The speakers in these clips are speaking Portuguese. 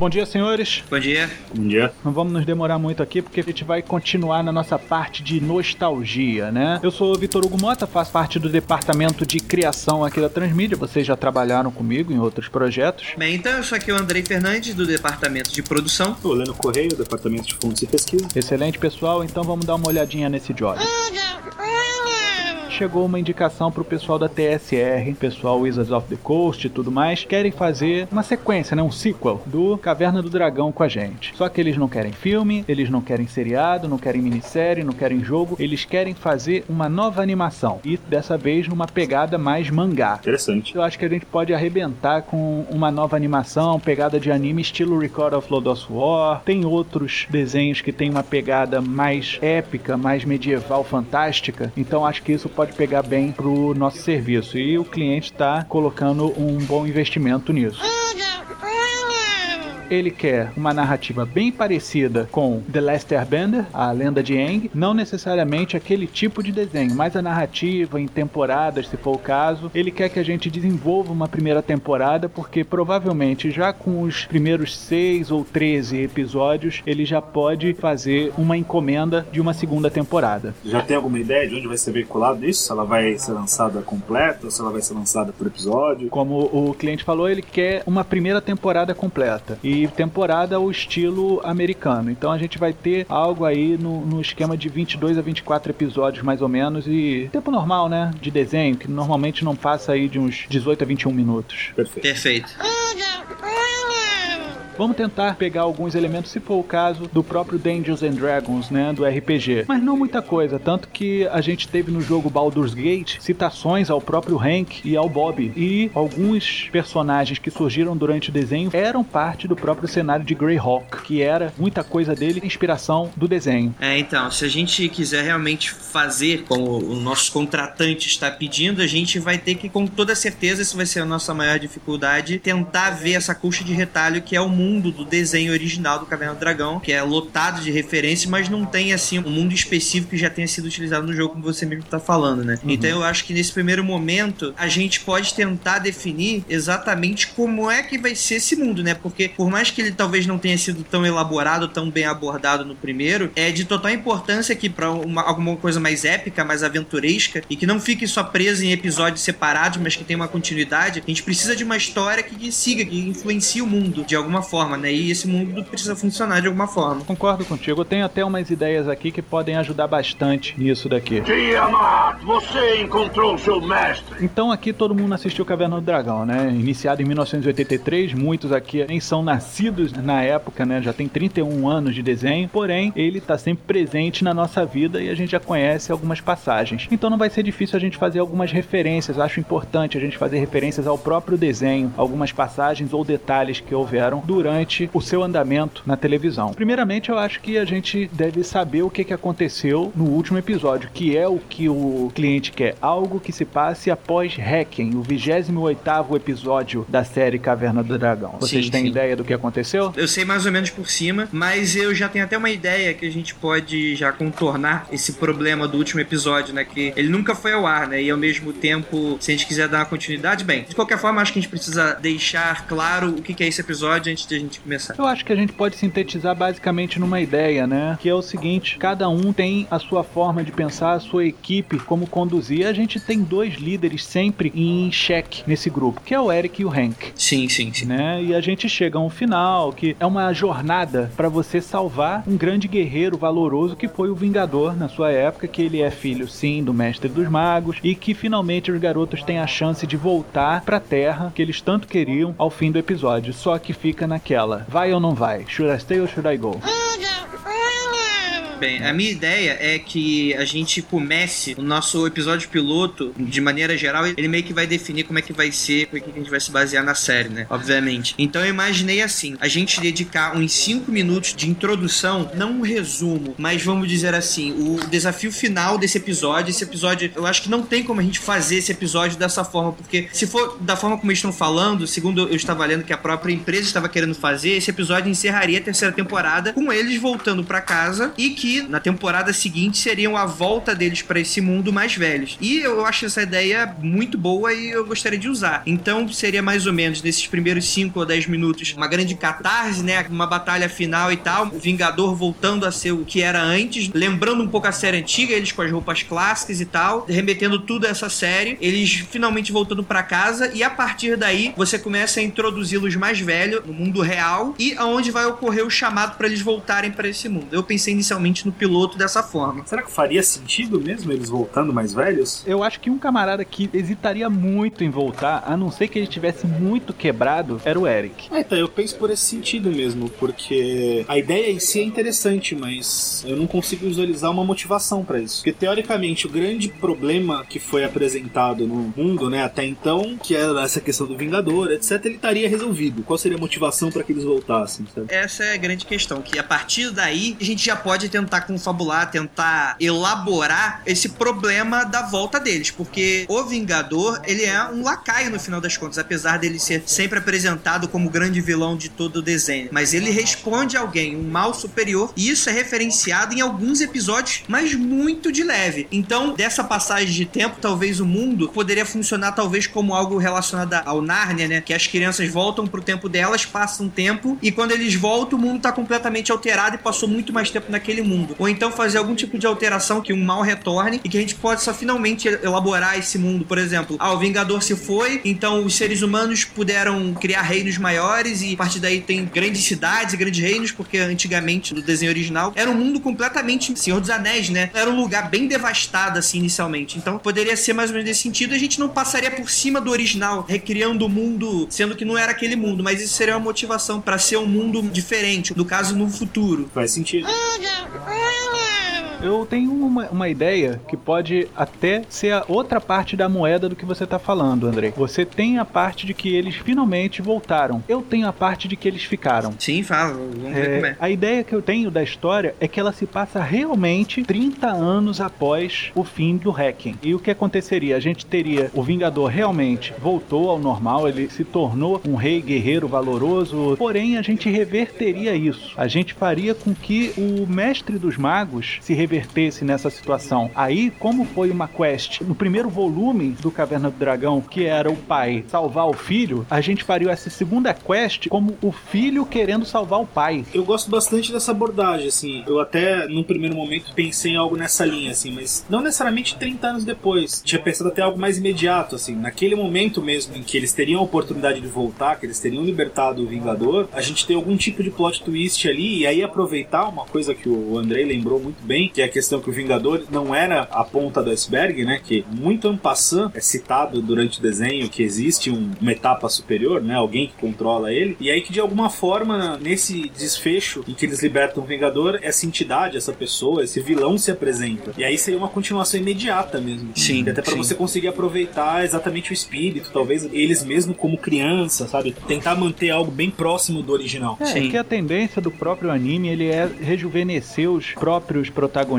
Bom dia, senhores. Bom dia. Bom dia. Não vamos nos demorar muito aqui porque a gente vai continuar na nossa parte de nostalgia, né? Eu sou o Vitor Hugo Mota, faço parte do departamento de criação aqui da Transmídia. Vocês já trabalharam comigo em outros projetos. Bem, então eu sou aqui o Andrei Fernandes, do departamento de produção. O Leno Correio, departamento de fontes e pesquisa. Excelente, pessoal. Então vamos dar uma olhadinha nesse job chegou uma indicação pro pessoal da TSR, pessoal Wizards of the Coast e tudo mais, querem fazer uma sequência, né, um sequel do Caverna do Dragão com a gente. Só que eles não querem filme, eles não querem seriado, não querem minissérie, não querem jogo, eles querem fazer uma nova animação e dessa vez numa pegada mais mangá. Interessante. Eu acho que a gente pode arrebentar com uma nova animação, pegada de anime estilo Record of Lodoss War. Tem outros desenhos que tem uma pegada mais épica, mais medieval, fantástica. Então acho que isso pode pode pegar bem pro nosso serviço. E o cliente está colocando um bom investimento nisso ele quer uma narrativa bem parecida com The Last Airbender, a lenda de Aang, não necessariamente aquele tipo de desenho, mas a narrativa em temporadas, se for o caso. Ele quer que a gente desenvolva uma primeira temporada, porque provavelmente já com os primeiros seis ou 13 episódios, ele já pode fazer uma encomenda de uma segunda temporada. Já tem alguma ideia de onde vai ser veiculado isso? Se ela vai ser lançada completa ou se ela vai ser lançada por episódio? Como o cliente falou, ele quer uma primeira temporada completa. E temporada o estilo americano. Então a gente vai ter algo aí no, no esquema de 22 a 24 episódios mais ou menos e tempo normal, né, de desenho, que normalmente não passa aí de uns 18 a 21 minutos. Perfeito. Perfeito. Vamos tentar pegar alguns elementos, se for o caso, do próprio Dungeons and Dragons, né, do RPG. Mas não muita coisa, tanto que a gente teve no jogo Baldur's Gate citações ao próprio Hank e ao Bob. E alguns personagens que surgiram durante o desenho eram parte do próprio cenário de Greyhawk, que era muita coisa dele, inspiração do desenho. É, então, se a gente quiser realmente fazer como o nosso contratante está pedindo, a gente vai ter que, com toda certeza, isso vai ser a nossa maior dificuldade, tentar ver essa coxa de retalho que é o mundo mundo do desenho original do Caverna do Dragão, que é lotado de referências, mas não tem assim um mundo específico que já tenha sido utilizado no jogo, como você mesmo está falando, né? Uhum. Então eu acho que nesse primeiro momento a gente pode tentar definir exatamente como é que vai ser esse mundo, né? Porque por mais que ele talvez não tenha sido tão elaborado, tão bem abordado no primeiro, é de total importância que para alguma coisa mais épica, mais aventuresca e que não fique só preso em episódios separados, mas que tenha uma continuidade, a gente precisa de uma história que siga, que influencie o mundo de alguma forma forma, né? E esse mundo precisa funcionar de alguma forma. Concordo contigo. Eu tenho até umas ideias aqui que podem ajudar bastante nisso daqui. Tiamat, você encontrou seu mestre. Então aqui todo mundo assistiu Caverna do Dragão, né? Iniciado em 1983, muitos aqui nem são nascidos na época, né? Já tem 31 anos de desenho, porém ele está sempre presente na nossa vida e a gente já conhece algumas passagens. Então não vai ser difícil a gente fazer algumas referências. Acho importante a gente fazer referências ao próprio desenho, algumas passagens ou detalhes que houveram durante durante o seu andamento na televisão. Primeiramente, eu acho que a gente deve saber o que, que aconteceu no último episódio, que é o que o cliente quer, algo que se passe após Hacking, o 28º episódio da série Caverna do Dragão. Vocês sim, têm sim. ideia do que aconteceu? Eu sei mais ou menos por cima, mas eu já tenho até uma ideia que a gente pode já contornar esse problema do último episódio, né, que ele nunca foi ao ar, né, e ao mesmo tempo, se a gente quiser dar uma continuidade, bem, de qualquer forma, acho que a gente precisa deixar claro o que é esse episódio antes de gente começar? Eu acho que a gente pode sintetizar basicamente numa ideia, né? Que é o seguinte: cada um tem a sua forma de pensar, a sua equipe, como conduzir. A gente tem dois líderes sempre em xeque nesse grupo, que é o Eric e o Hank. Sim, sim, sim. Né? E a gente chega a um final que é uma jornada para você salvar um grande guerreiro valoroso que foi o Vingador na sua época, que ele é filho, sim, do Mestre dos Magos e que finalmente os garotos têm a chance de voltar para a Terra que eles tanto queriam ao fim do episódio. Só que fica aquela. Vai ou não vai? Should I stay or should I go? Bem, a minha ideia é que a gente comece o nosso episódio piloto, de maneira geral, ele meio que vai definir como é que vai ser, como é que a gente vai se basear na série, né? Obviamente. Então eu imaginei assim, a gente dedicar uns 5 minutos de introdução, não um resumo, mas vamos dizer assim, o desafio final desse episódio, esse episódio, eu acho que não tem como a gente fazer esse episódio dessa forma, porque se for da forma como eles estão falando, segundo eu estava lendo que a própria empresa estava querendo fazer, esse episódio encerraria a terceira temporada com eles voltando para casa e que na temporada seguinte seriam a volta deles para esse mundo mais velhos. E eu acho essa ideia muito boa e eu gostaria de usar. Então seria mais ou menos nesses primeiros 5 ou 10 minutos uma grande catarse, né? Uma batalha final e tal. O Vingador voltando a ser o que era antes, lembrando um pouco a série antiga, eles com as roupas clássicas e tal, remetendo tudo a essa série, eles finalmente voltando para casa e a partir daí você começa a introduzi-los mais velhos no mundo real e aonde vai ocorrer o chamado para eles voltarem para esse mundo. Eu pensei inicialmente no piloto dessa forma. Será que faria sentido mesmo eles voltando mais velhos? Eu acho que um camarada que hesitaria muito em voltar, a não ser que ele estivesse muito quebrado, era o Eric. Ah, então, eu penso por esse sentido mesmo, porque a ideia em si é interessante, mas eu não consigo visualizar uma motivação para isso. Porque teoricamente o grande problema que foi apresentado no mundo, né, até então, que era essa questão do Vingador, etc, ele estaria resolvido. Qual seria a motivação para que eles voltassem? Sabe? Essa é a grande questão, que a partir daí a gente já pode tentar confabular, tentar elaborar esse problema da volta deles, porque o Vingador, ele é um lacaio no final das contas, apesar dele ser sempre apresentado como o grande vilão de todo o desenho, mas ele responde a alguém, um mal superior, e isso é referenciado em alguns episódios, mas muito de leve. Então, dessa passagem de tempo, talvez o mundo poderia funcionar talvez como algo relacionado ao Nárnia, né? Que as crianças voltam pro tempo delas, passam tempo, e quando eles voltam, o mundo tá completamente alterado e passou muito mais tempo naquele mundo. Ou então fazer algum tipo de alteração que um mal retorne e que a gente possa finalmente elaborar esse mundo. Por exemplo, ah, o Vingador se foi, então os seres humanos puderam criar reinos maiores e a partir daí tem grandes cidades e grandes reinos, porque antigamente, no desenho original, era um mundo completamente Senhor dos Anéis, né? Era um lugar bem devastado, assim, inicialmente. Então poderia ser mais ou menos nesse sentido, a gente não passaria por cima do original, recriando o mundo, sendo que não era aquele mundo, mas isso seria uma motivação para ser um mundo diferente, no caso, no futuro. Faz sentido. 妈妈。Eu tenho uma, uma ideia que pode até ser a outra parte da moeda do que você tá falando, André. Você tem a parte de que eles finalmente voltaram. Eu tenho a parte de que eles ficaram. Sim, fala, vamos ver como é. A ideia que eu tenho da história é que ela se passa realmente 30 anos após o fim do Hacking. E o que aconteceria? A gente teria o Vingador realmente voltou ao normal, ele se tornou um rei guerreiro valoroso, porém a gente reverteria isso. A gente faria com que o mestre dos magos se revertesse nessa situação. Aí, como foi uma quest no primeiro volume do Caverna do Dragão, que era o pai salvar o filho, a gente faria essa segunda quest como o filho querendo salvar o pai. Eu gosto bastante dessa abordagem, assim. Eu até, num primeiro momento, pensei em algo nessa linha, assim, mas não necessariamente 30 anos depois. Tinha pensado até algo mais imediato, assim. Naquele momento mesmo em que eles teriam a oportunidade de voltar, que eles teriam libertado o Vingador, a gente tem algum tipo de plot twist ali, e aí aproveitar uma coisa que o Andrei lembrou muito bem, que é a questão que o Vingador não era a ponta do iceberg, né? Que muito ampassant é citado durante o desenho que existe um- uma etapa superior, né? Alguém que controla ele. E aí que de alguma forma, nesse desfecho em que eles libertam o Vingador, essa entidade, essa pessoa, esse vilão se apresenta. E aí seria uma continuação imediata mesmo. Sim, E até pra sim. você conseguir aproveitar exatamente o espírito, talvez eles mesmo como criança, sabe? Tentar manter algo bem próximo do original. É, Sim. que a tendência do próprio anime ele é rejuvenescer os próprios protagonistas,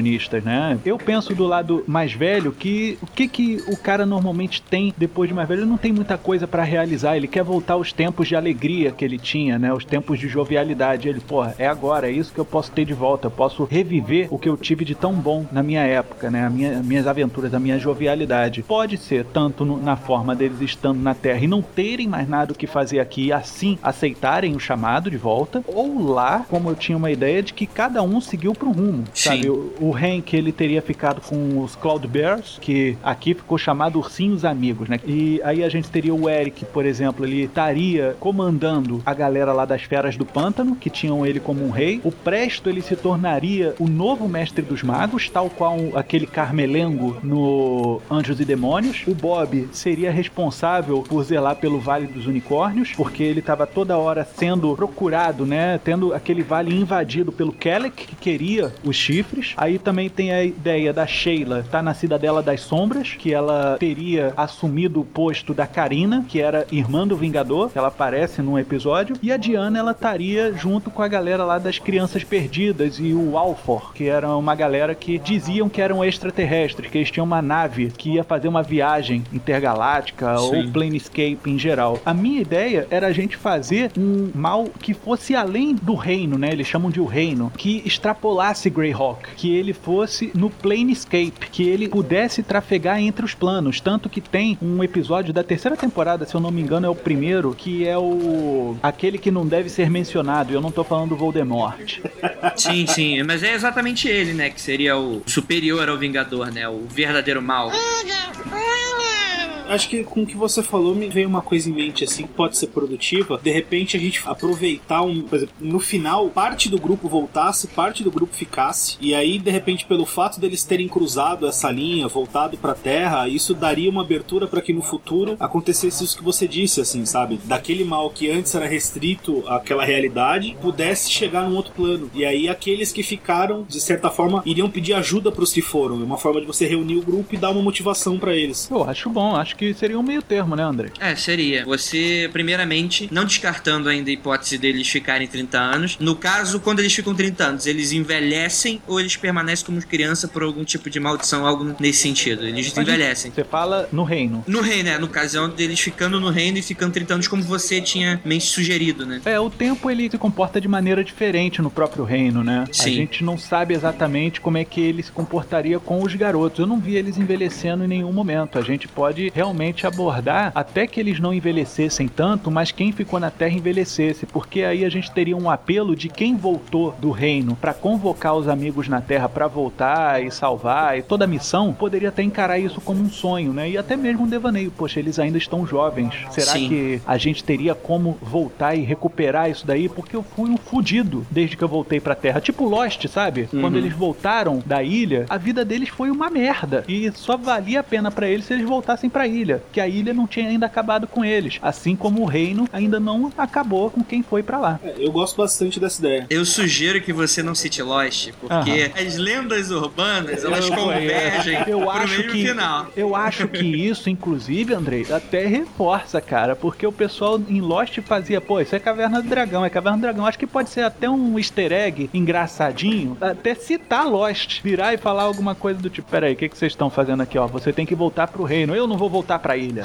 né? Eu penso do lado mais velho que o que que o cara normalmente tem depois de mais velho, ele não tem muita coisa pra realizar, ele quer voltar aos tempos de alegria que ele tinha, né? Os tempos de jovialidade. Ele, porra, é agora, é isso que eu posso ter de volta, eu posso reviver o que eu tive de tão bom na minha época, né? A minha, minhas aventuras, a minha jovialidade. Pode ser tanto no- na forma deles estando na Terra e não terem mais nada o que fazer aqui e assim aceitarem o chamado de volta, ou lá, como eu tinha uma ideia de que cada um seguiu pro rumo, Sim. sabe? O, o Hank ele teria ficado com os Cloud Bears, que aqui ficou chamado Ursinhos Amigos, né? E aí a gente teria o Eric, por exemplo, ele estaria comandando a galera lá das Feras do Pântano, que tinham ele como um rei. O Presto ele se tornaria o novo mestre dos magos, tal qual aquele Carmelengo no Anjos e Demônios. O Bob seria responsável por zelar pelo Vale dos Unicórnios, porque ele estava toda hora sendo procurado, né? Tendo aquele vale invadido pelo Kelleck, que queria os chifres. Aí também tem a ideia da Sheila tá na Cidadela das Sombras, que ela teria assumido o posto da Karina, que era irmã do Vingador, ela aparece num episódio. E a Diana, ela estaria junto com a galera lá das Crianças Perdidas e o Alfor, que era uma galera que diziam que eram extraterrestres, que eles tinham uma nave que ia fazer uma viagem intergaláctica Sim. ou planescape em geral. A minha ideia era a gente fazer um mal que fosse além do reino, né? Eles chamam de o reino, que extrapolasse Greyhawk, que ele fosse no Planescape, que ele pudesse trafegar entre os planos. Tanto que tem um episódio da terceira temporada, se eu não me engano, é o primeiro, que é o. aquele que não deve ser mencionado. Eu não tô falando do Voldemort. Sim, sim, mas é exatamente ele, né? Que seria o superior ao Vingador, né? O verdadeiro mal acho que com o que você falou me veio uma coisa em mente assim que pode ser produtiva. De repente a gente aproveitar um, por exemplo, no final, parte do grupo voltasse, parte do grupo ficasse, e aí de repente pelo fato deles terem cruzado essa linha, voltado para Terra, isso daria uma abertura para que no futuro acontecesse isso que você disse, assim, sabe? Daquele mal que antes era restrito àquela realidade, pudesse chegar num outro plano. E aí aqueles que ficaram, de certa forma, iriam pedir ajuda para os que foram. É uma forma de você reunir o grupo e dar uma motivação para eles. Eu acho bom, acho que que seria um meio termo, né, André? É, seria. Você, primeiramente, não descartando ainda a hipótese deles ficarem 30 anos. No caso, quando eles ficam 30 anos, eles envelhecem ou eles permanecem como criança por algum tipo de maldição, algo nesse sentido. Eles Mas envelhecem. Você fala no reino. No reino, né? No caso, é deles ficando no reino e ficando 30 anos, como você tinha mente sugerido, né? É, o tempo ele se comporta de maneira diferente no próprio reino, né? Sim. A gente não sabe exatamente como é que ele se comportaria com os garotos. Eu não vi eles envelhecendo em nenhum momento. A gente pode realmente realmente abordar até que eles não envelhecessem tanto, mas quem ficou na Terra envelhecesse, porque aí a gente teria um apelo de quem voltou do reino para convocar os amigos na Terra para voltar e salvar e toda a missão poderia até encarar isso como um sonho, né? E até mesmo um devaneio, poxa, eles ainda estão jovens. Será Sim. que a gente teria como voltar e recuperar isso daí? Porque eu fui um fudido desde que eu voltei pra Terra. Tipo Lost, sabe? Uhum. Quando eles voltaram da ilha, a vida deles foi uma merda. E só valia a pena para eles se eles voltassem pra ilha ilha, que a ilha não tinha ainda acabado com eles, assim como o reino ainda não acabou com quem foi para lá. É, eu gosto bastante dessa ideia. Eu sugiro que você não cite Lost, porque as lendas urbanas, elas eu, convergem eu acho que, final. Eu acho que isso, inclusive, Andrei, até reforça, cara, porque o pessoal em Lost fazia, pô, isso é Caverna do Dragão, é Caverna do Dragão. Acho que pode ser até um easter egg engraçadinho, até citar Lost, virar e falar alguma coisa do tipo, peraí, o que, que vocês estão fazendo aqui, ó? Você tem que voltar pro reino. Eu não vou voltar voltar pra ilha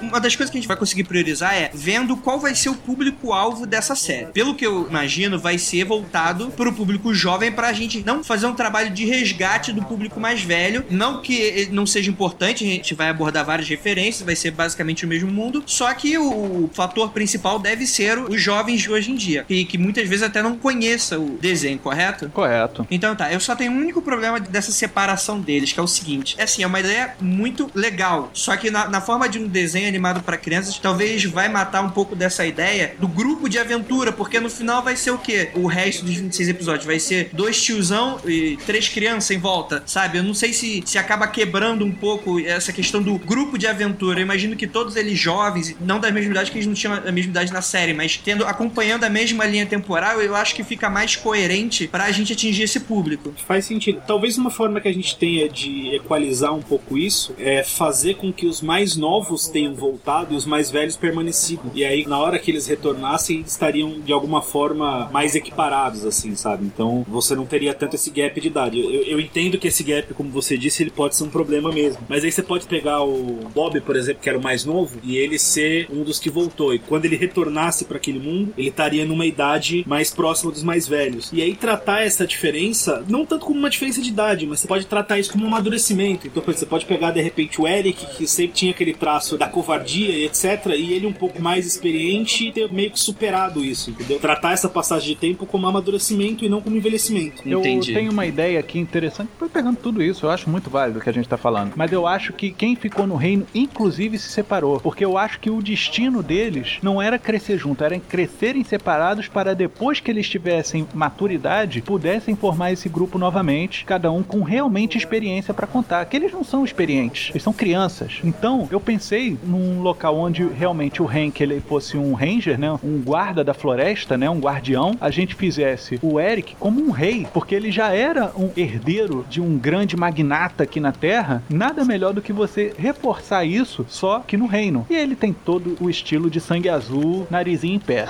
uma das coisas que a gente vai conseguir priorizar é vendo qual vai ser o público-alvo dessa série. Pelo que eu imagino, vai ser voltado para o público jovem para a gente não fazer um trabalho de resgate do público mais velho. Não que não seja importante, a gente vai abordar várias referências, vai ser basicamente o mesmo mundo, só que o fator principal deve ser os jovens de hoje em dia, e que muitas vezes até não conheça o desenho, correto? Correto. Então tá, eu só tenho um único problema dessa separação deles, que é o seguinte: é assim, é uma ideia muito legal, só que na, na forma de um desenho animado para crianças, talvez vai matar um pouco dessa ideia do grupo de aventura, porque no final vai ser o quê? O resto dos 26 episódios vai ser dois tiozão e três crianças em volta, sabe? Eu não sei se, se acaba quebrando um pouco essa questão do grupo de aventura. Eu imagino que todos eles jovens, não da mesma idade que eles não tinham a mesma idade na série, mas tendo acompanhando a mesma linha temporal, eu acho que fica mais coerente para a gente atingir esse público. Faz sentido. Talvez uma forma que a gente tenha de equalizar um pouco isso é fazer com que os mais novos tenham voltado e os mais velhos permanecido. E aí, na hora que eles retornassem, estariam de alguma forma mais equiparados, assim, sabe? Então você não teria tanto esse gap de idade. Eu, eu entendo que esse gap, como você disse, ele pode ser um problema mesmo. Mas aí você pode pegar o Bob, por exemplo, que era o mais novo, e ele ser um dos que voltou. E quando ele retornasse para aquele mundo, ele estaria numa idade mais próxima dos mais velhos. E aí tratar essa diferença, não tanto como uma diferença de idade, mas você pode tratar isso como um amadurecimento. Então, você pode pegar de repente o Eric, que sempre tinha aquele traço da covardia e etc. E ele um pouco mais experiente ter meio que superado isso, entendeu? Tratar essa passagem de tempo como amadurecimento e não como envelhecimento. Eu Entendi. tenho uma ideia aqui interessante, tô pegando tudo isso, eu acho muito válido o que a gente tá falando. Mas eu acho que quem ficou no reino, inclusive, se separou. Porque eu acho que o destino deles não era crescer junto, era crescerem separados para depois que eles tivessem maturidade, pudessem formar esse grupo novamente, cada um com realmente experiência para contar. Que eles não são experientes, eles são crianças. Então, eu pensei num local onde realmente o Hank ele fosse um ranger, né, um guarda da floresta, né, um guardião, a gente fizesse o Eric como um rei, porque ele já era um herdeiro de um grande magnata aqui na Terra. Nada melhor do que você reforçar isso só que no reino. E ele tem todo o estilo de sangue azul, narizinho em pé.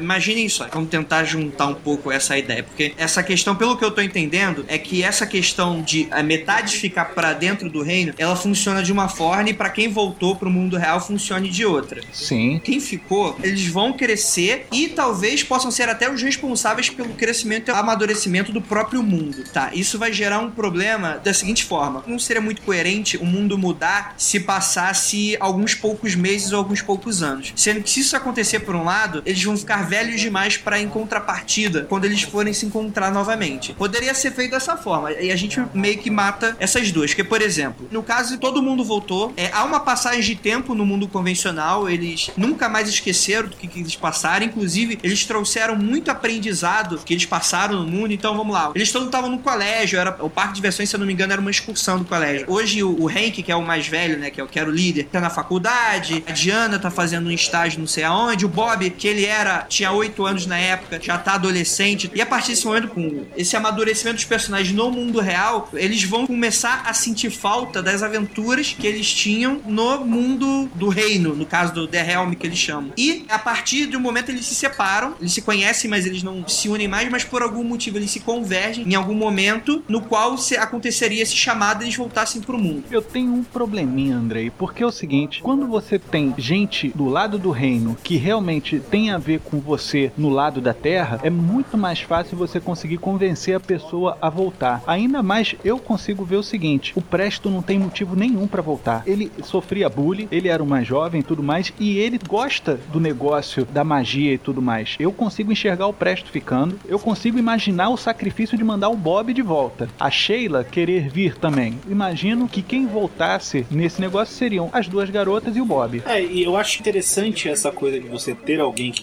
Imaginem só, vamos tentar juntar um pouco essa ideia, porque essa questão, pelo que eu tô entendendo, é que essa questão de a metade ficar pra dentro do reino, ela funciona de uma forma e pra quem voltou pro mundo real funcione de outra. Sim. Quem ficou, eles vão crescer e talvez possam ser até os responsáveis pelo crescimento e amadurecimento do próprio mundo. Tá, isso vai gerar um problema da seguinte forma: não seria muito coerente o mundo mudar se passasse alguns poucos meses ou alguns poucos anos. Sendo que se isso acontecer por um lado, eles vão ficar velhos demais para em contrapartida quando eles forem se encontrar novamente. Poderia ser feito dessa forma e a gente meio que mata essas duas. Porque, por exemplo, no caso todo mundo voltou, é, há uma passagem de tempo no mundo convencional, eles nunca mais esqueceram do que, que eles passaram, inclusive eles trouxeram muito aprendizado que eles passaram no mundo. Então vamos lá, eles todos estavam no colégio, era o parque de diversões, se eu não me engano, era uma excursão do colégio. Hoje o, o Hank, que é o mais velho, né, que é o líder, tá na faculdade, a Diana tá fazendo um estágio não sei aonde, o Bob, que ele era tinha 8 anos na época, já tá adolescente. E a partir desse momento, com esse amadurecimento dos personagens no mundo real, eles vão começar a sentir falta das aventuras que eles tinham no mundo do reino, no caso do The Helm que eles chamam. E a partir um momento eles se separam, eles se conhecem, mas eles não se unem mais, mas por algum motivo eles se convergem em algum momento no qual aconteceria esse chamado e eles voltassem pro mundo. Eu tenho um probleminha, Andrei, porque é o seguinte: quando você tem gente do lado do reino que realmente tem a ver com você no lado da Terra, é muito mais fácil você conseguir convencer a pessoa a voltar. Ainda mais eu consigo ver o seguinte: o Presto não tem motivo nenhum para voltar. Ele sofria bullying, ele era o mais jovem e tudo mais, e ele gosta do negócio da magia e tudo mais. Eu consigo enxergar o Presto ficando, eu consigo imaginar o sacrifício de mandar o Bob de volta. A Sheila querer vir também. Imagino que quem voltasse nesse negócio seriam as duas garotas e o Bob. É, e eu acho interessante essa coisa de você ter alguém que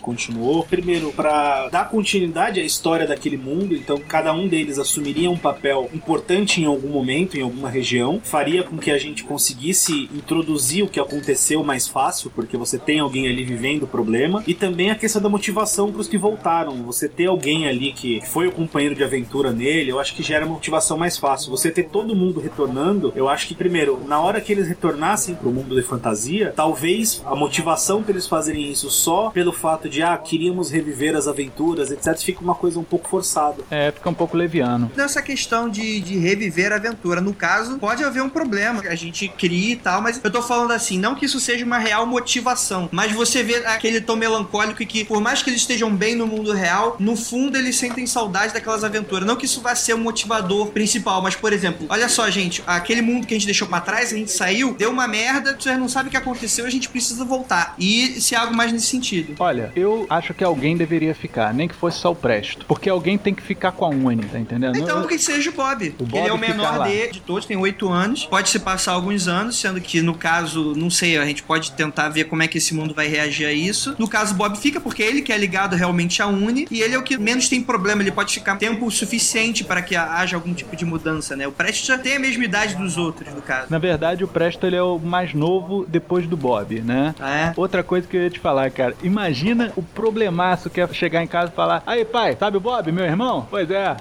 Primeiro, pra dar continuidade à história daquele mundo, então cada um deles assumiria um papel importante em algum momento, em alguma região. Faria com que a gente conseguisse introduzir o que aconteceu mais fácil, porque você tem alguém ali vivendo o problema. E também a questão da motivação pros que voltaram. Você ter alguém ali que foi o companheiro de aventura nele, eu acho que gera motivação mais fácil. Você ter todo mundo retornando, eu acho que, primeiro, na hora que eles retornassem pro mundo de fantasia, talvez a motivação pra eles fazerem isso só pelo fato de, ah, queríamos reviver as aventuras, etc., fica uma coisa um pouco forçada. É, fica um pouco leviano. Nessa questão de, de reviver a aventura, no caso, pode haver um problema a gente cria e tal, mas eu tô falando assim, não que isso seja uma real motivação, mas você vê aquele tom melancólico e que, por mais que eles estejam bem no mundo real, no fundo eles sentem saudade daquelas aventuras. Não que isso vá ser um motivador principal, mas, por exemplo, olha só, gente, aquele mundo que a gente deixou pra trás, a gente saiu, deu uma merda, vocês não sabem o que aconteceu, a gente precisa voltar. E se é algo mais nesse sentido. Olha, eu acho que alguém deveria ficar, nem que fosse só o Presto. Porque alguém tem que ficar com a Uni, tá entendendo? Então, que seja o Bob. O Bob ele é o menor de, de todos, tem oito anos. Pode se passar alguns anos, sendo que no caso, não sei, a gente pode tentar ver como é que esse mundo vai reagir a isso. No caso, o Bob fica porque ele que é ligado realmente à Uni e ele é o que menos tem problema. Ele pode ficar tempo suficiente para que haja algum tipo de mudança, né? O Prestes já tem a mesma idade dos outros, no caso. Na verdade, o Presto ele é o mais novo depois do Bob, né? Ah, é? Outra coisa que eu ia te falar, cara. Imagina o problemaço que é chegar em casa e falar: Aí, pai, sabe o Bob, meu irmão? Pois é.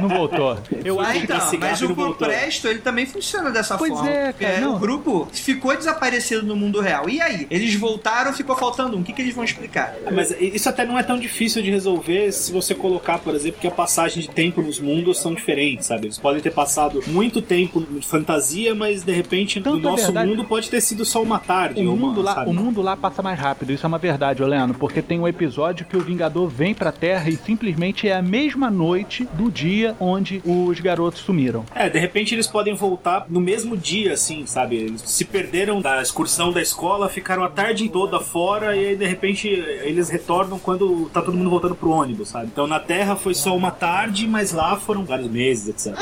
Não voltou. Eu Ah, acho então, esse mas o não voltou. Presto, ele também funciona dessa Pois forma. é, cara, não. O grupo ficou desaparecido no mundo real. E aí? Eles voltaram, ficou faltando um. O que, que eles vão explicar? Mas isso até não é tão difícil de resolver se você colocar, por exemplo, que a passagem de tempo nos mundos são diferentes, sabe? Eles podem ter passado muito tempo de fantasia, mas de repente Tanto no é nosso verdade- mundo pode ter sido só uma tarde. O ou uma, mundo, lá, sabe? o mundo lá passa mais rápido, isso é uma verdade, Oleano, porque tem o um episódio que o Vingador vem pra Terra e simplesmente é a mesma noite do dia onde os garotos sumiram. É, de repente eles podem voltar no mesmo dia, assim, sabe? Eles se perderam da excursão da escola, ficaram a tarde toda fora e aí de repente eles retornam quando tá todo mundo voltando pro ônibus, sabe? Então na Terra foi só uma tarde, mas lá foram vários meses, etc.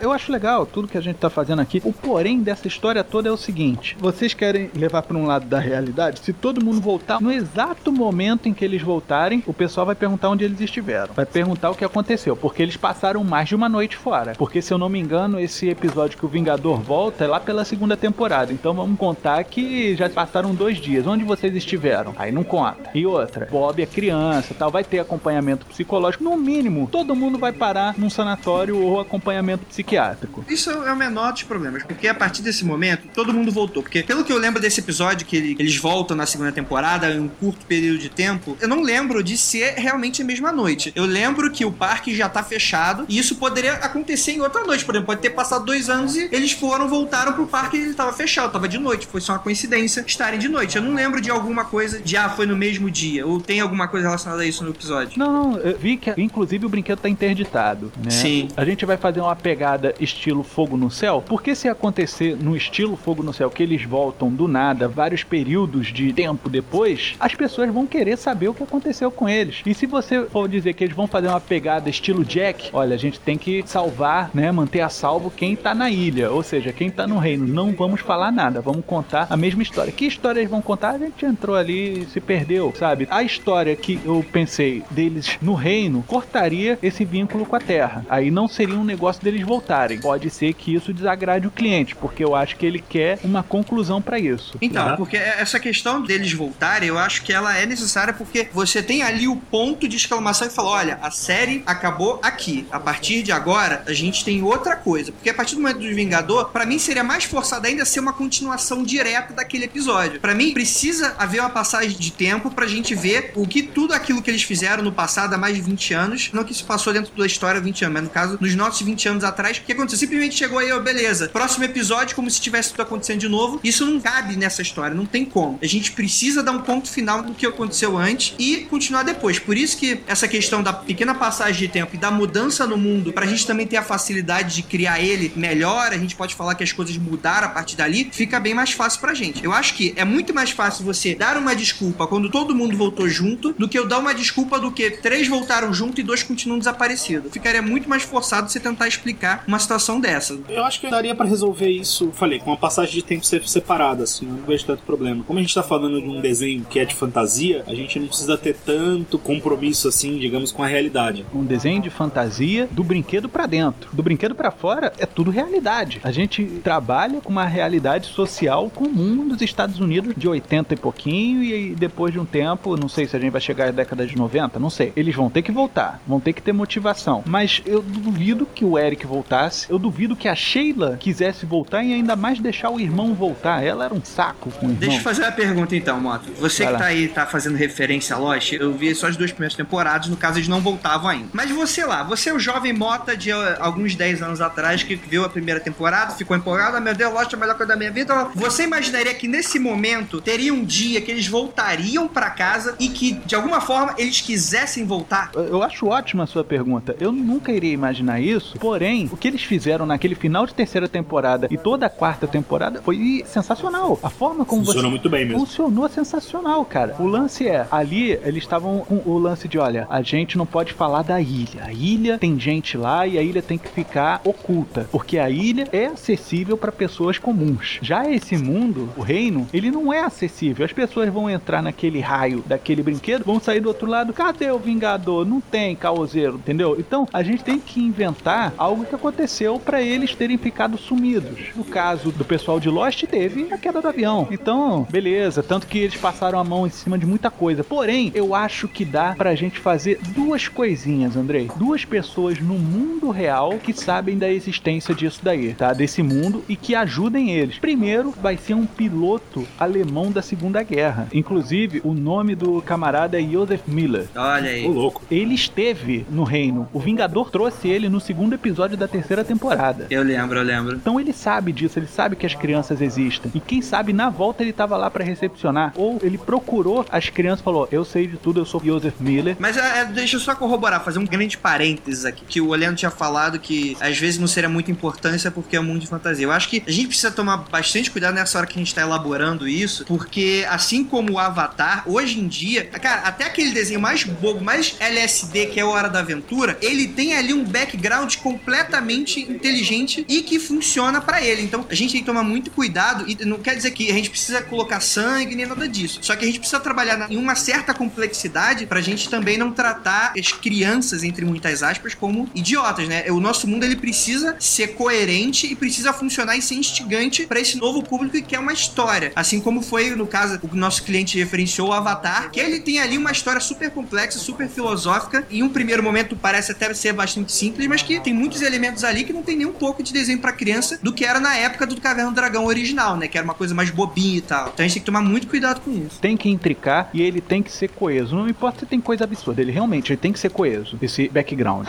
Eu acho legal tudo que a gente tá fazendo aqui. O porém dessa história toda é o seguinte: vocês querem levar para um lado da realidade? Se todo mundo voltar no exato momento em que eles voltarem, o pessoal vai perguntar onde eles estiveram. Vai perguntar o que aconteceu, porque eles passaram mais de uma noite fora. Porque se eu não me engano, esse episódio que o Vingador volta é lá pela segunda temporada. Então vamos contar que já passaram dois dias. Onde vocês estiveram? Aí não conta. E outra, Bob é criança, tal, vai ter acompanhamento psicológico. No mínimo, todo mundo vai parar num sanatório ou acompanhamento psiquiátrico. Isso é o menor dos problemas, porque a partir desse momento todo mundo voltou. Porque pelo que eu lembro desse episódio, que ele- eles voltam na segunda temporada em um curto período de tempo, eu não lembro de ser realmente a mesma noite. Eu lembro que o parque já tá fechado e isso poderia acontecer em outra noite. Por exemplo, pode ter passado dois anos e eles foram, voltaram pro parque e ele tava fechado, tava de noite. Foi só uma coincidência estarem de noite. Eu não lembro de alguma coisa de ah, foi no mesmo dia. Ou tem alguma coisa relacionada a isso no episódio. Não, não, eu vi que inclusive o brinquedo tá interditado, né? Sim. A gente vai fazer uma pegada estilo fogo no céu, porque se acontecer no estilo fogo no céu que eles voltam do nada, vários períodos de tempo depois, as pessoas vão querer saber o que aconteceu com eles. E se você for dizer que eles vão fazer uma pegada estilo Jack, olha, a gente tem que salvar, né, manter a salvo quem tá na ilha, ou seja, quem tá no reino. Não vamos falar nada, vamos contar a mesma história. Que história eles vão contar? A gente entrou ali e se perdeu, sabe? A história que eu pensei deles no reino cortaria esse vínculo com a Terra. Aí não seria um negócio deles voltarem. Pode ser que isso desagrade o cliente, porque eu acho que ele quer uma conclusão pra isso. Então, Uhum. porque essa questão deles voltarem, eu acho que ela é necessária porque você tem ali o ponto de exclamação e fala: olha, a série acabou aqui. A partir de agora, a gente tem outra coisa. Porque a partir do momento do Vingador, pra mim seria mais forçado ainda ser uma continuação direta daquele episódio. Pra mim, precisa haver uma passagem de tempo pra gente ver o que tudo aquilo que eles fizeram no passado há mais de 20 anos, não que se passou dentro da história há 20 anos, mas no caso, nos nossos 20 anos atrás, o que aconteceu? Simplesmente chegou aí, ó, beleza. Próximo episódio, como se tivesse tudo acontecendo de novo. Isso não cabe nessa história, não tem como. A gente precisa dar um ponto final do que aconteceu antes e continuar depois. Por isso que essa questão da pequena passagem de tempo e da mudança no mundo, pra gente também ter a facilidade de criar ele melhor, a gente pode falar que as coisas mudaram a partir dali, fica bem mais fácil pra gente. Eu acho que é muito mais fácil você dar uma desculpa quando todo mundo voltou junto do que eu dar uma desculpa do que três voltaram junto e dois continuam desaparecidos. Ficaria muito mais forçado você tentar explicar uma situação dessa. Eu acho que daria pra resolver isso, falei, com uma passagem de tempo ser separada, assim, eu não vejo tanto problema. Como a gente tá falando de um desenho que é de fantasia, a gente não precisa ter tanto compromisso, assim, digamos, com a realidade. Um desenho de fantasia do brinquedo pra dentro. Do brinquedo pra fora é tudo realidade. A gente trabalha com uma realidade social comum dos Estados Unidos de 80 e pouquinho e aí depois de um tempo, não sei se a gente vai chegar à década de 90, não sei. Eles vão ter que voltar, vão ter que ter motivação. Mas eu duvido que o Eric voltasse. Eu duvido que a Sheila quisesse voltar e ainda mais deixar o irmão voltar. Ela era um saco com o irmão. Deixa eu fazer uma pergunta então, Moto. Você Vai que lá. tá aí, tá fazendo referência a Lost, eu vi só as duas primeiras temporadas, no caso eles não voltavam ainda. Mas você lá, você é o jovem Mota de alguns 10 anos atrás que viu a primeira temporada, ficou empolgado, ah, meu Deus, Lost é a melhor coisa da minha vida. Você imaginaria que nesse momento teria um dia que eles voltariam pra casa e que de alguma forma eles quisessem voltar? Eu acho ótima a sua pergunta. Eu nunca iria imaginar isso. Porém, o que eles fizeram naquele final de terceira temporada e toda a quarta temporada foi sensacional. A forma como Funcionou você muito bem mesmo. Funcionou sensacional, cara. O lance é, ali eles estavam com o lance de, olha, a gente não pode falar da ilha. A ilha tem gente lá e a ilha tem que ficar oculta, porque a ilha é acessível para pessoas comuns. Já esse mundo, o reino, ele não é acessível. As pessoas vão entrar naquele raio daquele brinquedo, vão sair do outro lado. Cadê o Vingador? Não tem caoseiro, entendeu? Então, a gente tem que inventar algo que aconteceu para eles terem ficado sumidos. No caso do pessoal de Lost, teve a queda do avião. Então, beleza, tanto que eles passaram a mão em cima de muita coisa. Porém, eu acho que dá pra gente fazer duas coisinhas, Andrei. Duas pessoas no mundo real que sabem da existência disso daí, tá? Desse mundo e que ajudem eles. Primeiro, vai ser um piloto alemão da Segunda Guerra. Inclusive, o nome do camarada é Joseph Miller. Olha aí. Ô, louco. Ele esteve no reino. O Vingador trouxe ele no segundo episódio da terceira temporada. Eu lembro, eu lembro. Então ele sabe disso, ele sabe que as crianças existem. E quem sabe na volta ele tava lá para recepcionar. Ou ele procurou as crianças e falou: Eu sei de tudo, eu sou Joseph Miller. Mas é, é, deixa eu só corroborar, fazer um grande parênteses aqui. Que o Oleano tinha falado que às vezes não seria muita importância porque é um mundo de fantasia. Eu acho que a gente precisa tomar bastante cuidado nessa hora que a gente tá elaborando isso, porque assim como o Avatar, hoje em dia, cara, até aquele desenho mais bobo, mais LSD, que é o Hora da Aventura, ele tem ali um background completamente inteligente e que funciona para ele. Então a gente tem que tomar muito cuidado e não quer dizer que a gente precisa colocar sangue nem nada disso. Só que a gente precisa trabalhar em uma certa complexidade pra gente também não tratar as crianças, entre muitas aspas, como idiotas, né? O nosso mundo ele precisa ser coerente e precisa funcionar e ser instigante para esse novo público que quer uma história. Assim como foi no caso o nosso cliente referenciou o Avatar, que ele tem ali uma história super complexa, super filosófica. Em um primeiro momento parece até ser bastante simples, mas que tem muitos elementos ali que não tem nem um pouco de desenho para criança do que era na época do Caverna do Dragão original, né? Que era uma coisa mais bobinha e tal. Então a gente tem que tomar muito cuidado com isso. Tem que intricar e ele tem que ser coeso. Não importa se tem coisa absurda, ele realmente ele tem que ser coeso, esse background.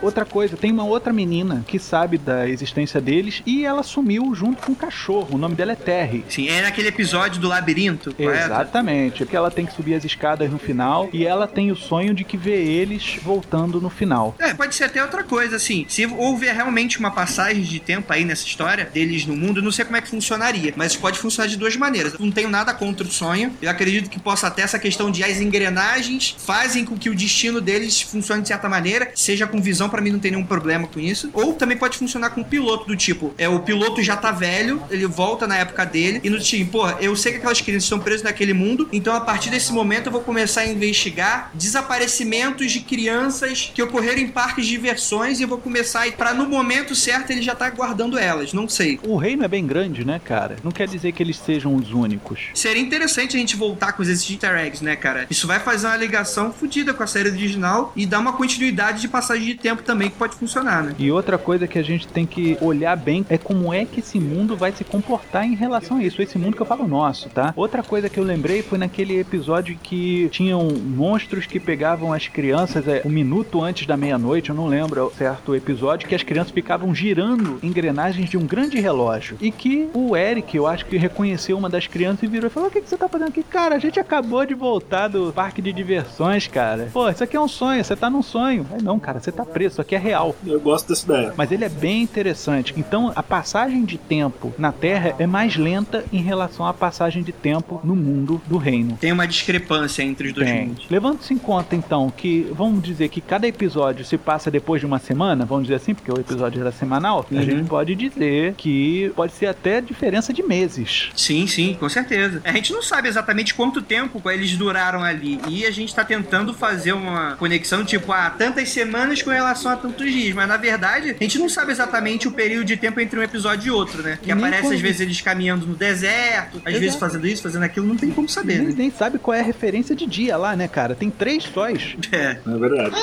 Outra coisa, tem uma outra menina que sabe da existência deles e ela sumiu junto com o cachorro. O nome dela é Terry. Sim, é naquele episódio do labirinto, correto? Exatamente, porque ela tem que subir as escadas no final e ela tem o sonho de que vê eles voltando no final. É, pode ser até outra coisa, assim. Se houver realmente uma passagem de tempo aí nessa história deles no mundo, não sei como é que funcionaria, mas pode funcionar de duas maneiras. Eu não tenho nada contra o sonho. Eu acredito que possa até essa questão de as engrenagens fazem com que o destino deles funcione de certa maneira, seja com visão para mim não tem nenhum problema com isso. Ou também pode funcionar com o piloto do tipo, é o piloto já tá velho, ele volta na época dele e no tipo, pô, eu sei que aquelas crianças estão presas naquele mundo, então a partir desse momento eu vou começar a investigar desaparecimentos de crianças que ocorreram em parques de diversões e eu vou começar a para no momento certo ele já tá guardando elas, não sei. O reino é bem grande, né, cara? Não quer dizer que eles sejam os únicos. Seria interessante a gente voltar com esses easter eggs, né, cara? Isso vai fazer uma ligação fodida com a série original e dar uma continuidade de passagem de tempo também que pode funcionar, né? E outra coisa que a gente tem que olhar bem é como é que esse mundo vai se comportar em relação a isso. Esse mundo que eu falo nosso, tá? Outra coisa que eu lembrei foi naquele episódio que tinham monstros que pegavam as crianças é, um minuto antes da meia-noite, eu não lembro certo episódio, que as crianças ficavam girando engrenagens de um grande relógio. E que o Eric, eu acho que reconheceu uma das crianças e virou e falou: O que, que você tá fazendo aqui? Cara, a gente acabou de voltar do parque de diversões, cara. Pô, isso aqui é um sonho, você tá num sonho. Aí, não, cara, você tá preso, isso aqui é real. Eu gosto dessa ideia. Mas ele é bem interessante. Então, a passagem de tempo na Terra é mais lenta em relação à passagem de tempo no mundo do reino. Tem uma discrepância entre os dois Tem. mundos. Levando-se em conta, então, que vamos dizer que cada episódio se passa depois de uma semana, vamos dizer assim, porque o episódio era semanal, a Uhum. gente pode dizer que pode ser até diferença de meses. Sim, sim, com certeza. A gente não sabe exatamente quanto tempo eles duraram ali. E a gente tá tentando fazer uma conexão, tipo, ah, tantas semanas com relação a tantos dias. Mas na verdade, a gente não sabe exatamente o período de tempo entre um episódio e outro, né? Que Nem aparece quando- às vezes eles caminhando no deserto, às vezes fazendo isso, fazendo aquilo, não tem como saber, Nem, né? nem sabe qual é a referência de dia lá, né, cara? Tem três sóis. É. É verdade.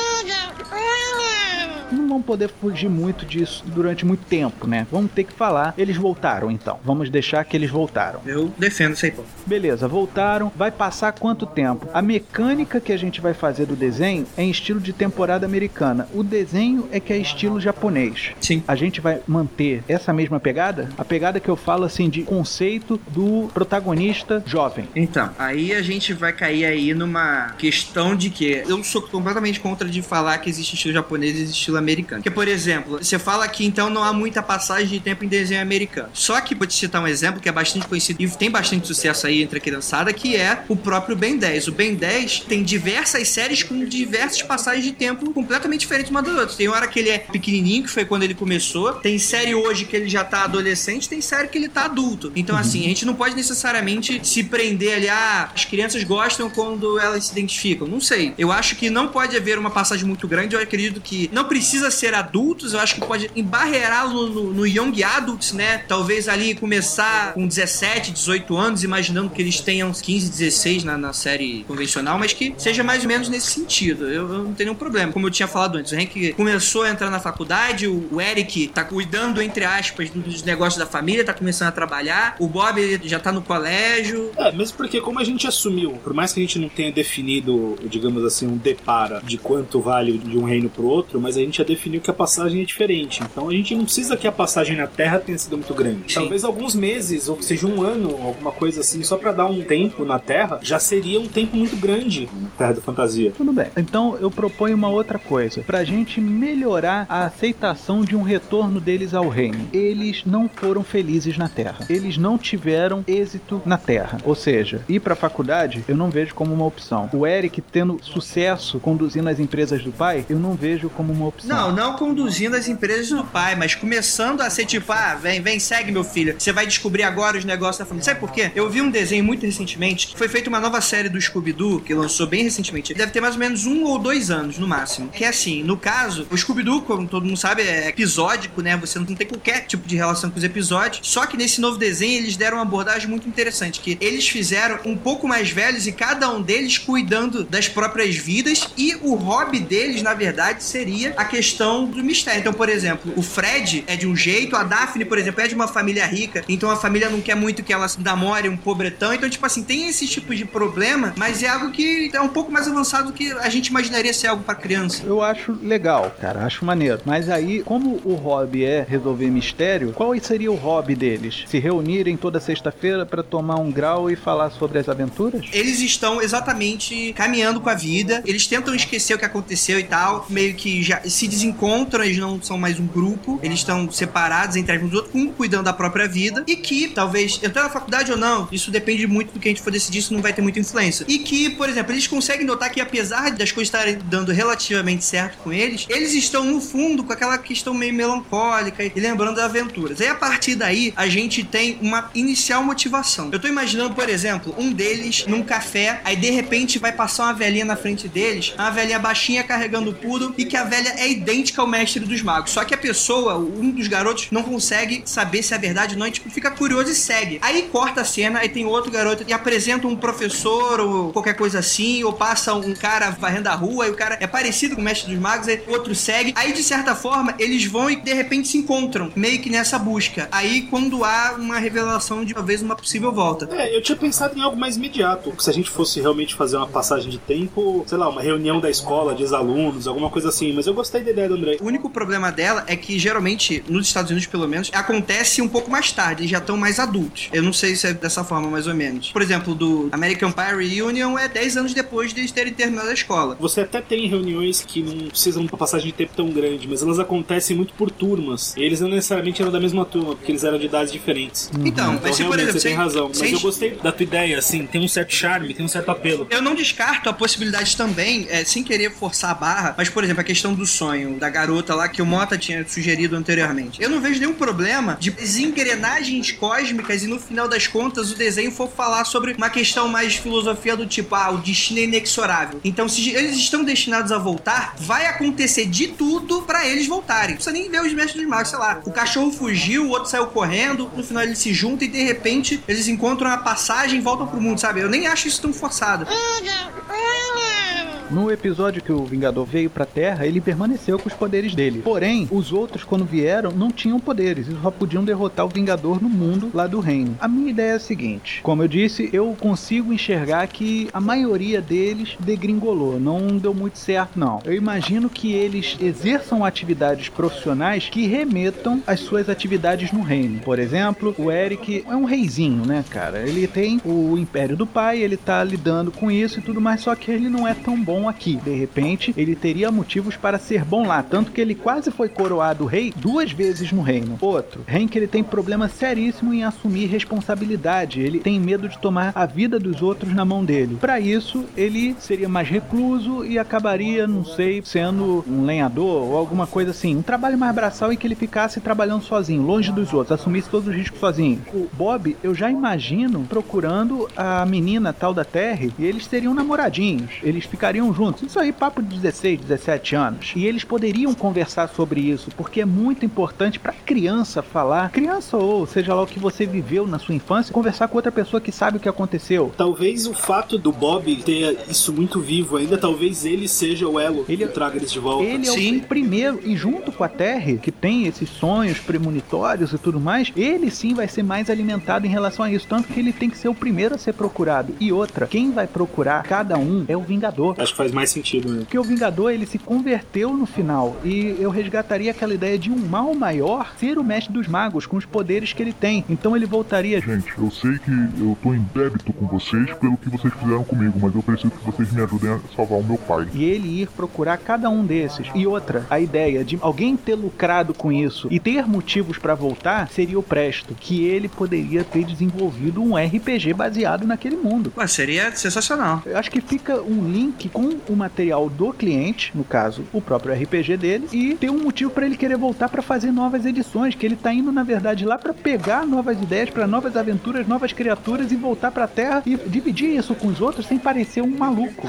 Não vão poder fugir muito disso durante muito tempo, né? Vamos ter que falar. Eles voltaram, então. Vamos deixar que eles voltaram. Eu defendo isso aí, pô. Beleza, voltaram. Vai passar quanto tempo? A mecânica que a gente vai fazer do desenho é em estilo de temporada americana. O desenho é que é estilo japonês. Sim. A gente vai manter essa mesma pegada? A pegada que eu falo assim de conceito do protagonista jovem. Então, aí a gente vai cair aí numa questão de que eu sou completamente contra de falar que existe estilo japonês e existe estilo americano. Porque, por exemplo, você fala que então não há muita passagem de tempo em desenho americano. Só que vou te citar um exemplo que é bastante conhecido e tem bastante sucesso aí entre a criançada, que é o próprio Ben 10. O Ben 10 tem diversas séries com diversas passagens de tempo completamente diferentes uma das outras. Tem hora que ele é pequenininho, que foi quando ele começou. Tem série hoje que ele já tá adolescente, tem série que ele tá adulto. Então, assim, a gente não pode necessariamente se prender ali, ah, as crianças gostam quando elas se identificam. Não sei. Eu acho que não pode haver uma passagem muito grande. Eu acredito que não precisa ser adultos. Eu acho que pode embarrear no, no, Young Adults, né? Talvez ali começar com 17, 18 anos, imaginando que eles tenham 15, 16 na, na série convencional, mas que seja mais ou menos nesse sentido. Eu, eu não tenho nenhum problema. Como eu tinha falado antes, o Hank começou a entrar na faculdade, o, o Eric tá cuidando, entre aspas, dos negócios da família, tá começando a trabalhar, o Bob já tá no colégio. É, mesmo porque como a gente assumiu, por mais que a gente não tenha definido, digamos assim, um depara de quanto vale de um reino pro outro, mas a gente já definiu que a passagem é diferente. Então a gente não precisa que a passagem na Terra tenha sido muito grande. Sim. Talvez alguns meses, ou seja um ano, alguma coisa assim, só pra dar um tempo na Terra, já seria um tempo muito grande na Terra da Fantasia. Tudo bem. Então eu proponho uma outra coisa. Pra gente melhorar a aceitação de um retorno deles ao reino. Eles não foram felizes na Terra. Eles não tiveram êxito na Terra. Ou seja, ir pra faculdade eu não vejo como uma opção. O Eric tendo sucesso conduzindo as empresas do pai, eu não vejo como uma opção. Não, não conduzindo as empresas do pai, mas começando a ser tipo, ah, vem, vem, segue meu filho. Você vai descobrir agora os negócios da família. Sabe por quê? Eu vi um desenho muito recentemente, foi feita uma nova série do Scooby-Doo, que lançou bem recentemente. Deve ter mais ou menos um ou dois anos, no máximo. Que é assim, no caso, o Scooby-Doo, como todo mundo sabe, é episódico, né? Você não tem qualquer tipo de relação com os episódios. Só que nesse novo desenho, eles deram uma abordagem muito interessante, que eles fizeram um pouco mais velhos e cada um deles cuidando das próprias vidas e o hobby deles, na verdade, seria a questão do mistério. Então, por exemplo, o Fred é de um jeito, a Daphne, por exemplo, é de uma família rica, então a família não quer muito que ela namore um pobretão. Então, tipo assim, tem esse tipo de problema, mas é algo que é um pouco mais avançado do que a gente imaginaria ser algo pra criança. Eu acho legal, cara, acho maneiro. Mas aí, como o hobby é resolver mistério, qual seria o hobby deles? Se reunirem toda sexta-feira pra tomar um grau e falar sobre as aventuras? Eles estão exatamente caminhando com a vida, eles tentam esquecer o que aconteceu e tal, meio que já se desencontram, eles não são mais um grupo, eles estão separados entre uns outros, um cuidando da própria vida, e que talvez entrar na faculdade ou não, isso depende muito do que a gente for decidir, isso não vai ter muita influência. E que, por exemplo, eles conseguem notar que apesar das coisas estarem dando relativamente certo com eles, eles estão no fundo com aquela questão meio melancólica e lembrando aventuras. Aí a partir daí a gente tem uma inicial motivação. Eu tô imaginando, por exemplo, um deles num café, aí de repente vai passar uma velhinha na frente deles, uma velhinha baixinha carregando o poodle e que a velha é idêntica ao mestre dos magos. Só que a pessoa, um dos garotos, não consegue saber se é verdade ou não, e tipo, fica curioso e segue. Aí corta a cena, aí tem outro garoto e apresenta um professor ou qualquer coisa assim, ou passa um cara varrendo a rua e o cara é parecido com o mestre dos magos, aí outro segue. Aí de certa forma eles vão e de repente se encontram, meio que nessa busca. Aí quando há uma revelação de talvez uma possível volta. É, eu tinha pensado em algo mais imediato. Se a gente fosse realmente fazer uma passagem de tempo, sei lá, uma reunião da escola de ex-alunos, alguma coisa assim. Mas eu gostei da ideia do André. O único problema dela é que geralmente, nos Estados Unidos pelo menos, acontece um pouco mais tarde, eles já estão mais adultos. Eu não sei se é dessa forma, mais ou menos. Por exemplo, do American Pie Reunion é 10 anos depois de eles terem terminado a escola. Você até tem reuniões que não precisam de uma passagem de tempo tão grande, mas elas acontecem muito por turmas. E eles não necessariamente eram da mesma turma, porque eles eram de idades diferentes. Então, Então, mas se, por exemplo, você tem razão. Mas eu gostei da tua ideia, assim, tem um certo charme, tem um certo apelo. Eu não descarto a possibilidade também, é, sem querer forçar a barra, mas, por exemplo, a questão do sonho da garota lá que o Mota tinha sugerido anteriormente. Eu não vejo nenhum problema de engrenagens cósmicas e no final das contas o desenho for falar sobre uma questão mais filosofia do tipo, ah, o destino é inexorável. Então, se eles estão destinados a voltar, vai acontecer de tudo pra eles voltarem. Não precisa nem ver os mestres dos magos, sei lá. O cachorro fugiu, o outro saiu correndo, no final eles se juntam e de repente eles encontram a passagem e voltam pro mundo, sabe? Eu nem acho isso tão forçado. No episódio que o Vingador veio pra Terra, ele permaneceu com os poderes dele. Porém, os outros, quando vieram, não tinham poderes. Eles só podiam derrotar o Vingador no mundo lá do reino. A minha ideia é a seguinte: como eu disse, eu consigo enxergar que a maioria deles degringolou. Não deu muito certo, não. Eu imagino que eles exerçam atividades profissionais que remetam às suas atividades no reino. Por exemplo, o Eric é um reizinho, né, cara? Ele tem o império do pai, ele tá lidando com isso e tudo mais, só que ele não é tão bom aqui. De repente, ele teria motivos para ser bom lá, tanto que ele quase foi coroado rei duas vezes no reino. Outro, Hank ele tem problema seríssimo em assumir responsabilidade. Ele tem medo de tomar a vida dos outros na mão dele. Para isso, ele seria mais recluso e acabaria, não sei, sendo um lenhador ou alguma coisa assim, um trabalho mais braçal em que ele ficasse trabalhando sozinho, longe dos outros, assumisse todos os riscos sozinho. O Bob, eu já imagino procurando a menina tal da Terry e eles seriam namoradinhos. Eles ficariam juntos. Isso aí, papo de 16, 17 anos. E eles poderiam conversar sobre isso, porque é muito importante pra criança falar, criança ou seja lá o que você viveu na sua infância, conversar com outra pessoa que sabe o que aconteceu. Talvez o fato do Bob ter isso muito vivo ainda, talvez ele seja o elo Ele- que traga eles de volta. Ele é Sim. o primeiro, e junto com a Terry, que tem esses sonhos premonitórios e tudo mais, ele sim vai ser mais alimentado em relação a isso. Tanto que ele tem que ser o primeiro a ser procurado. E outra, quem vai procurar cada um é o Vingador. Acho que faz mais sentido mesmo. Porque o Vingador, ele se converteu no final. E eu resgataria aquela ideia de um mal maior ser o mestre dos magos, com os poderes que ele tem. Então ele voltaria. Gente, eu sei que eu tô em débito com vocês pelo que vocês fizeram comigo, mas eu preciso que vocês me ajudem a salvar o meu pai. E ele ir procurar cada um desses. E outra, a ideia de alguém ter lucrado com isso e ter motivos para voltar seria o Presto, que ele poderia ter desenvolvido um RPG baseado naquele mundo. Ué, seria sensacional. Eu acho que fica um link com o material do cliente, no caso, o próprio RPG dele, e tem um motivo para ele querer voltar para fazer novas edições, que ele tá indo na verdade lá para pegar novas ideias, para novas aventuras, novas criaturas e voltar para Terra e dividir isso com os outros sem parecer um maluco.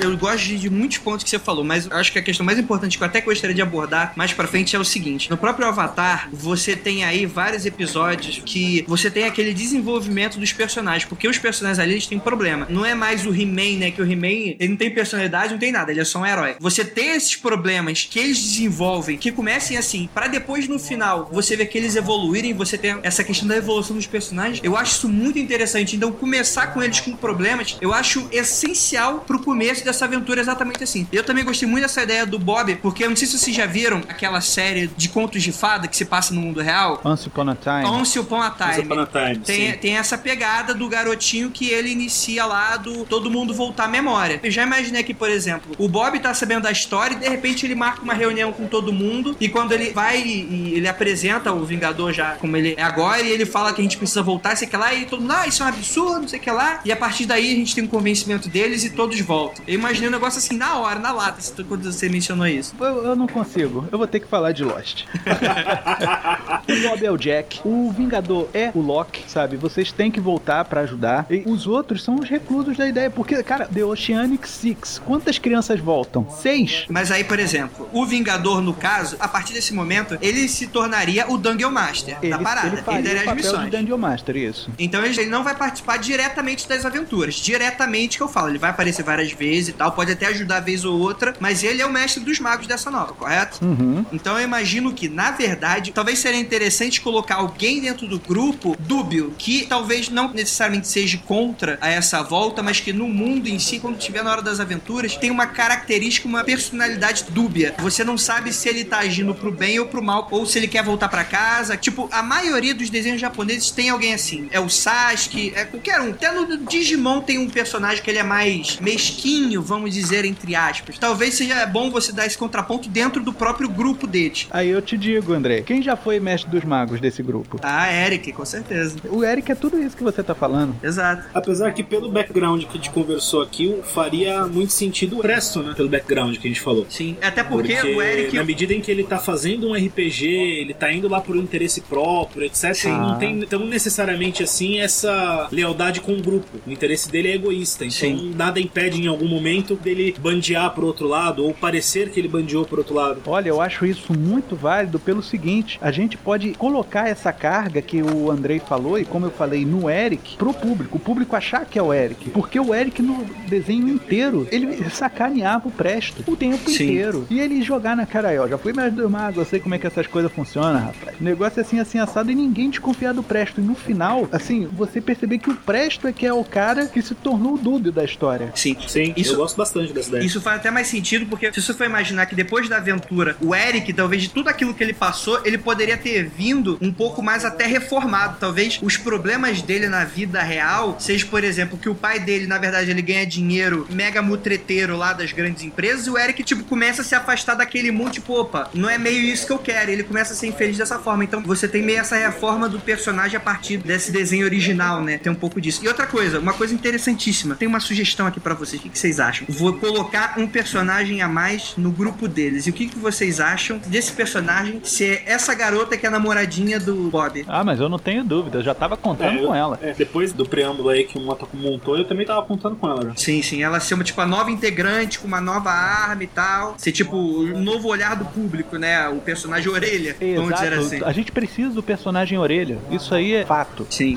Eu gosto de, muitos pontos que você falou, mas acho que a questão mais importante que eu até gostaria de abordar mais pra frente é o seguinte: no próprio Avatar, você tem aí vários episódios que você tem aquele desenvolvimento dos personagens, porque os personagens ali eles têm um problema. Não é mais o He-Man, né? Que o He-Man ele não tem personalidade, não tem nada, ele é só um herói. Você tem esses problemas que eles desenvolvem, que comecem assim, para depois no final você ver que eles evoluírem, você tem essa questão da evolução dos personagens. Eu acho isso muito interessante. Então, começar com eles com problemas, eu acho essencial pro começo dessa aventura exatamente assim. Eu também gostei muito dessa ideia do Bob, porque eu não sei se vocês já viram aquela série de contos de fada que se passa no mundo real. Once Upon a Time. Once Upon a Time. Once Upon a Time, tem, sim. tem essa pegada do garotinho que ele inicia lá do todo mundo voltar à memória. Eu já imaginei que, por exemplo, o Bob tá sabendo da história e de repente ele marca uma reunião com todo mundo e quando ele vai e ele apresenta o Vingador já como ele é agora e ele fala que a gente precisa voltar, sei que lá, e todo mundo, ah, isso é um absurdo, sei que lá. E a partir daí a gente tem um convencimento deles e todos voltam. Eu imaginei um negócio assim na hora, na lata, quando você mencionou isso. Eu, eu não consigo. Eu vou ter que falar de Lost. o Bob é o Jack. O Vingador é o Loki, sabe? Vocês têm que voltar pra ajudar. E os outros são os reclusos da ideia. Porque, cara, The Oceanic Six. Quantas crianças voltam? Seis? Mas aí, por exemplo, o Vingador, no caso, a partir desse momento, ele se tornaria o Dungeon Master Ele, da parada. ele faria daria o as missões. Dungeon Master, isso. Então ele ele não vai participar diretamente das aventuras. Diretamente que eu falo. Ele vai aparecer várias vezes e tal. Pode até ajudar vez ou outra. Mas ele é o mestre dos magos dessa nova, correto? Uhum. Então eu imagino que, na verdade, talvez seria interessante colocar alguém dentro do grupo dúbio, que talvez não necessariamente seja contra a essa volta, mas que no mundo em si, quando estiver na hora das aventuras, tem uma característica, uma personalidade dúbia. Você não sabe se ele tá agindo pro bem ou pro mal, ou se ele quer voltar pra casa. Tipo, a maioria dos desenhos japoneses tem alguém assim. É o Sasuke, é qualquer um. Até no Digimon tem um personagem que ele é mais mesquinho, vamos dizer, entre aspas. Talvez seja bom você dar esse contraponto dentro do próprio grupo deles. Aí eu te digo, André. Quem já foi mestre dos magos desse grupo? Ah, Eric, com certeza. O Eric é tudo isso que você tá falando. Exato. Apesar que pelo background que a gente conversou aqui, faria muito sentido o Presto, né? Pelo background que a gente falou. Sim. Até porque, Porque o Eric. na medida em que ele tá fazendo um RPG, ele tá indo lá por um interesse próprio, etc. Sim. Não tem tão necessariamente assim essa lealdade com o grupo. O interesse dele é egoísta. Então Sim. nada impede em algum momento dele bandear pro outro lado, ou parecer que ele bandeou pro outro lado. Olha, eu acho isso muito válido pelo seguinte: a gente pode colocar essa carga que o Andrei falou, e como eu falei, no Eric, pro público. O público achar que é o Eric. Porque o Eric, no desenho inteiro, ele sacaneava o Presto o tempo Sim. inteiro. E ele jogar na cara aí, ó. Já fui mestre do mago, eu sei como é que essas coisas funcionam, rapaz. O negócio é assim, assim, assado, e ninguém desconfiar do Presto. E no final, assim, você perceber que o Presto é que é o cara que se tornou o dúbio da história. Sim. Sim, Isso- gosto bastante dessa ideia. Isso faz até mais sentido, porque se você for imaginar que depois da aventura, o Eric, talvez de tudo aquilo que ele passou, ele poderia ter vindo um pouco mais até reformado. Talvez os problemas dele na vida real seja, por exemplo, que o pai dele, na verdade, ele ganha dinheiro mega mutreteiro lá das grandes empresas, e o Eric, tipo, começa a se afastar daquele mundo, tipo, opa, não é meio isso que eu quero. Ele começa a ser infeliz dessa forma. Então você tem meio essa reforma do personagem a partir desse desenho original, né? Tem um pouco disso. E outra coisa, uma coisa interessantíssima. Tem uma sugestão aqui pra vocês. O que, que vocês acham? Vou colocar um personagem a mais no grupo deles. E o que, que vocês acham desse personagem ser essa garota que é a namoradinha do Bob? Ah, mas eu não tenho dúvida, eu já tava contando É, eu- com ela. é, depois do preâmbulo aí que o Motoku montou, eu também tava contando com ela. já. Sim, sim. Ela ser uma, tipo, a nova integrante com uma nova arma e tal. Ser, tipo, o novo olhar do público, né? O personagem orelha, vamos dizer Exato. assim. A gente precisa do personagem orelha. Isso aí é fato. Sim.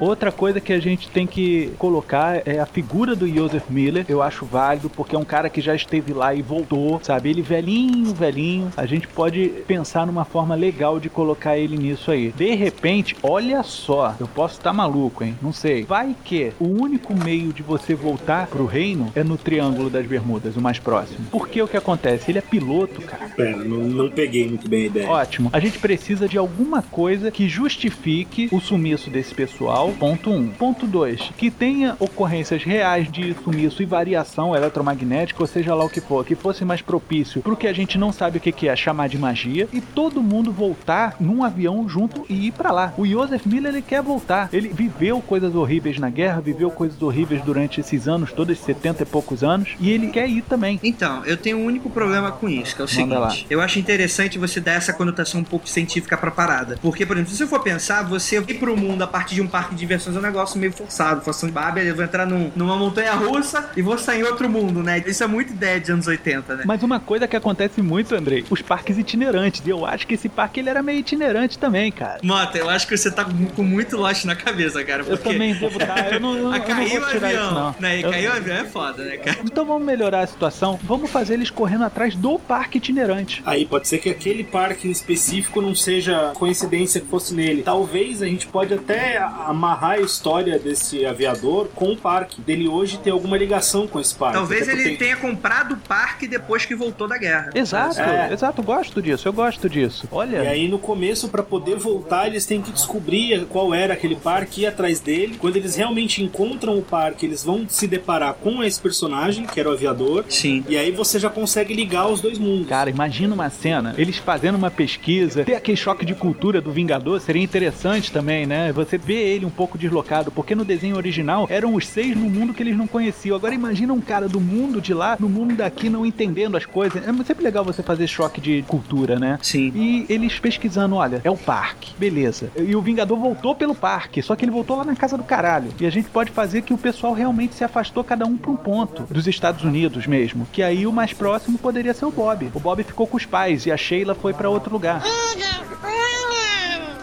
Outra coisa que a gente tem que colocar é a figura do Joseph Miller. Eu acho válido, porque é um cara que já esteve lá e voltou, sabe? Ele velhinho, velhinho. A gente pode pensar numa forma legal de colocar ele nisso aí. De repente, olha só, eu posso estar maluco, hein? Não sei. Vai que o único meio de você voltar pro reino é no Triângulo das Bermudas, o mais próximo. Porque o que acontece? Ele é piloto, cara. Pera, não, não peguei muito bem a ideia. Ótimo. A gente precisa de alguma coisa que justifique o sumiço desse pessoal. Ponto 1. Um. Ponto 2. Que tenha ocorrências reais de sumiço e variação eletromagnética, ou seja lá o que for, que fosse mais propício pro que a gente não sabe o que, que é chamar de magia e todo mundo voltar num avião junto e ir para lá. O Joseph Miller ele quer voltar. Ele viveu coisas horríveis na guerra, viveu coisas horríveis durante esses anos, todos 70 e poucos anos, e ele quer ir também. Então, eu tenho um único problema com isso, que é o Manda lá. seguinte. Eu acho interessante você dar essa conotação um pouco científica pra parada. Porque, por exemplo, se você for pensar, você ir pro mundo a partir de um parque de diversões é um negócio meio forçado. Forçação de barba, eu vou entrar num- numa montanha russa e vou sair em outro mundo, né? Isso é muito ideia de anos 80, né? Mas uma coisa que acontece muito, Andrei, os parques itinerantes. E eu acho que esse parque ele era meio itinerante também, cara. Mota, eu acho que você tá com muito lost na cabeça, cara. Eu Porque... também devo estar. Eu não, eu, não- Ah, eu não caiu vou o tirar avião, isso, não. né? Eu- caiu o avião é foda, né, cara? Então vamos melhorar a situação. Vamos fazer eles correndo atrás do parque itinerante. Aí pode ser que aquele parque em específico não seja coincidência que fosse nele. Talvez a gente pode até amarrar a história desse aviador com o parque. Dele hoje ter alguma ligação com esse parque. Talvez ele porque- tenha comprado o parque depois que voltou da guerra. Exato, É. exato. Eu gosto disso, eu gosto disso. Olha. E aí no começo, pra poder voltar, eles têm que descobrir qual era aquele parque, ir atrás dele. Quando eles realmente encontram o parque, eles vão se deparar com esse personagem, que era o aviador. Sim. E aí você já consegue ligar os dois mundos. Cara, imagina uma cena, eles fazendo uma pesquisa, ter aquele choque de cultura do Vingador seria interessante também, né? Você vê ele um pouco deslocado, porque no desenho original eram os seis no mundo que eles não conheciam. Agora imagina um cara do mundo de lá, no mundo daqui, não entendendo as coisas. É sempre legal você fazer choque de cultura, né? Sim. E eles pesquisando, olha, é o parque, beleza. E o Vingador voltou pelo parque, só que ele voltou lá na casa do caralho. E a gente pode fazer que o pessoal realmente se afastou cada um para um ponto, dos Estados Unidos mesmo. Que aí o mais próximo poderia ser o Bob. O Bob ficou com os pais e a Sheila foi para outro lugar.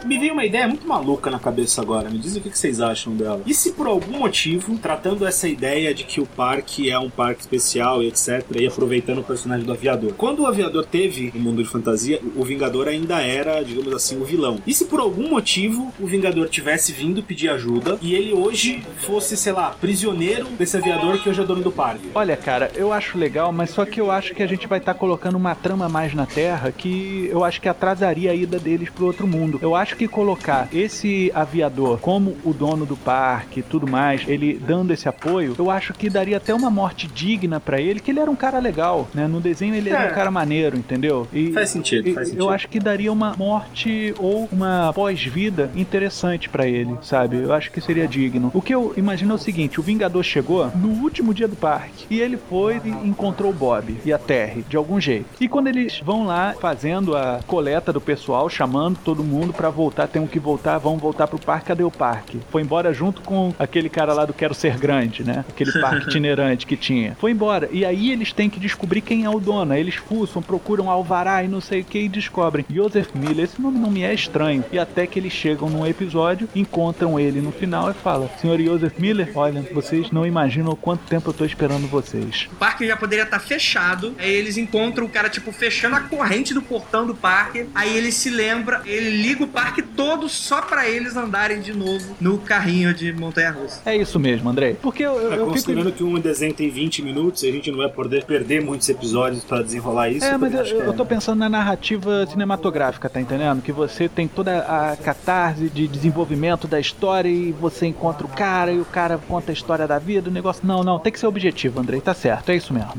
Me veio uma ideia muito maluca na cabeça agora. Me dizem o que vocês acham dela. E se por algum motivo, tratando essa ideia de que o parque é um parque especial e etc, e aproveitando o personagem do aviador. Quando o aviador teve no mundo de fantasia, o Vingador ainda era, digamos assim, o vilão. E se por algum motivo o Vingador tivesse vindo pedir ajuda e ele hoje fosse, sei lá, prisioneiro desse aviador que hoje é dono do parque? Olha, cara, eu acho legal, mas só que eu acho que a gente vai estar colocando uma trama mais na Terra que eu acho que atrasaria a ida deles pro outro mundo. Eu acho que colocar esse aviador como o dono do parque e tudo mais, ele dando esse apoio, eu acho que daria até uma morte digna pra ele, que ele era um cara legal, né? No desenho ele era É. um cara maneiro, entendeu? E Faz sentido, e- faz sentido. Eu acho que daria uma morte ou uma pós-vida interessante pra ele, sabe? Eu acho que seria digno. O que eu imagino é o seguinte: o Vingador chegou no último dia do parque e ele foi e encontrou o Bob e a Terry de algum jeito. E quando eles vão lá fazendo a coleta do pessoal, chamando todo mundo pra voltar, tem que voltar, vão voltar pro parque. Cadê o parque? Foi embora junto com aquele cara lá do Quero Ser Grande, né? Aquele parque itinerante que tinha. Foi embora. E aí eles têm que descobrir quem é o dono. Eles fuçam, procuram alvará e não sei o que e descobrem. Joseph Miller, esse nome não me é estranho. E até que eles chegam num episódio, encontram ele no final e falam: Senhor Joseph Miller, olha, vocês não imaginam o quanto tempo eu tô esperando vocês. O parque já poderia estar fechado. Aí eles encontram o cara, tipo, fechando a corrente do portão do parque. Aí ele se lembra, ele liga o parque todo só pra eles andarem de novo no carrinho de montanha russa. É isso mesmo, Andrei. Porque eu, eu, É, eu fico. considerando que um desenho tem 20 minutos e a gente não vai poder perder muitos episódios pra desenrolar isso. É, mas eu, que eu tô pensando na narrativa cinematográfica, tá entendendo? Que você tem toda a catarse de desenvolvimento da história e você encontra o cara e o cara conta a história da vida, o negócio. Não, não, tem que ser objetivo, Andrei, tá certo, é isso mesmo.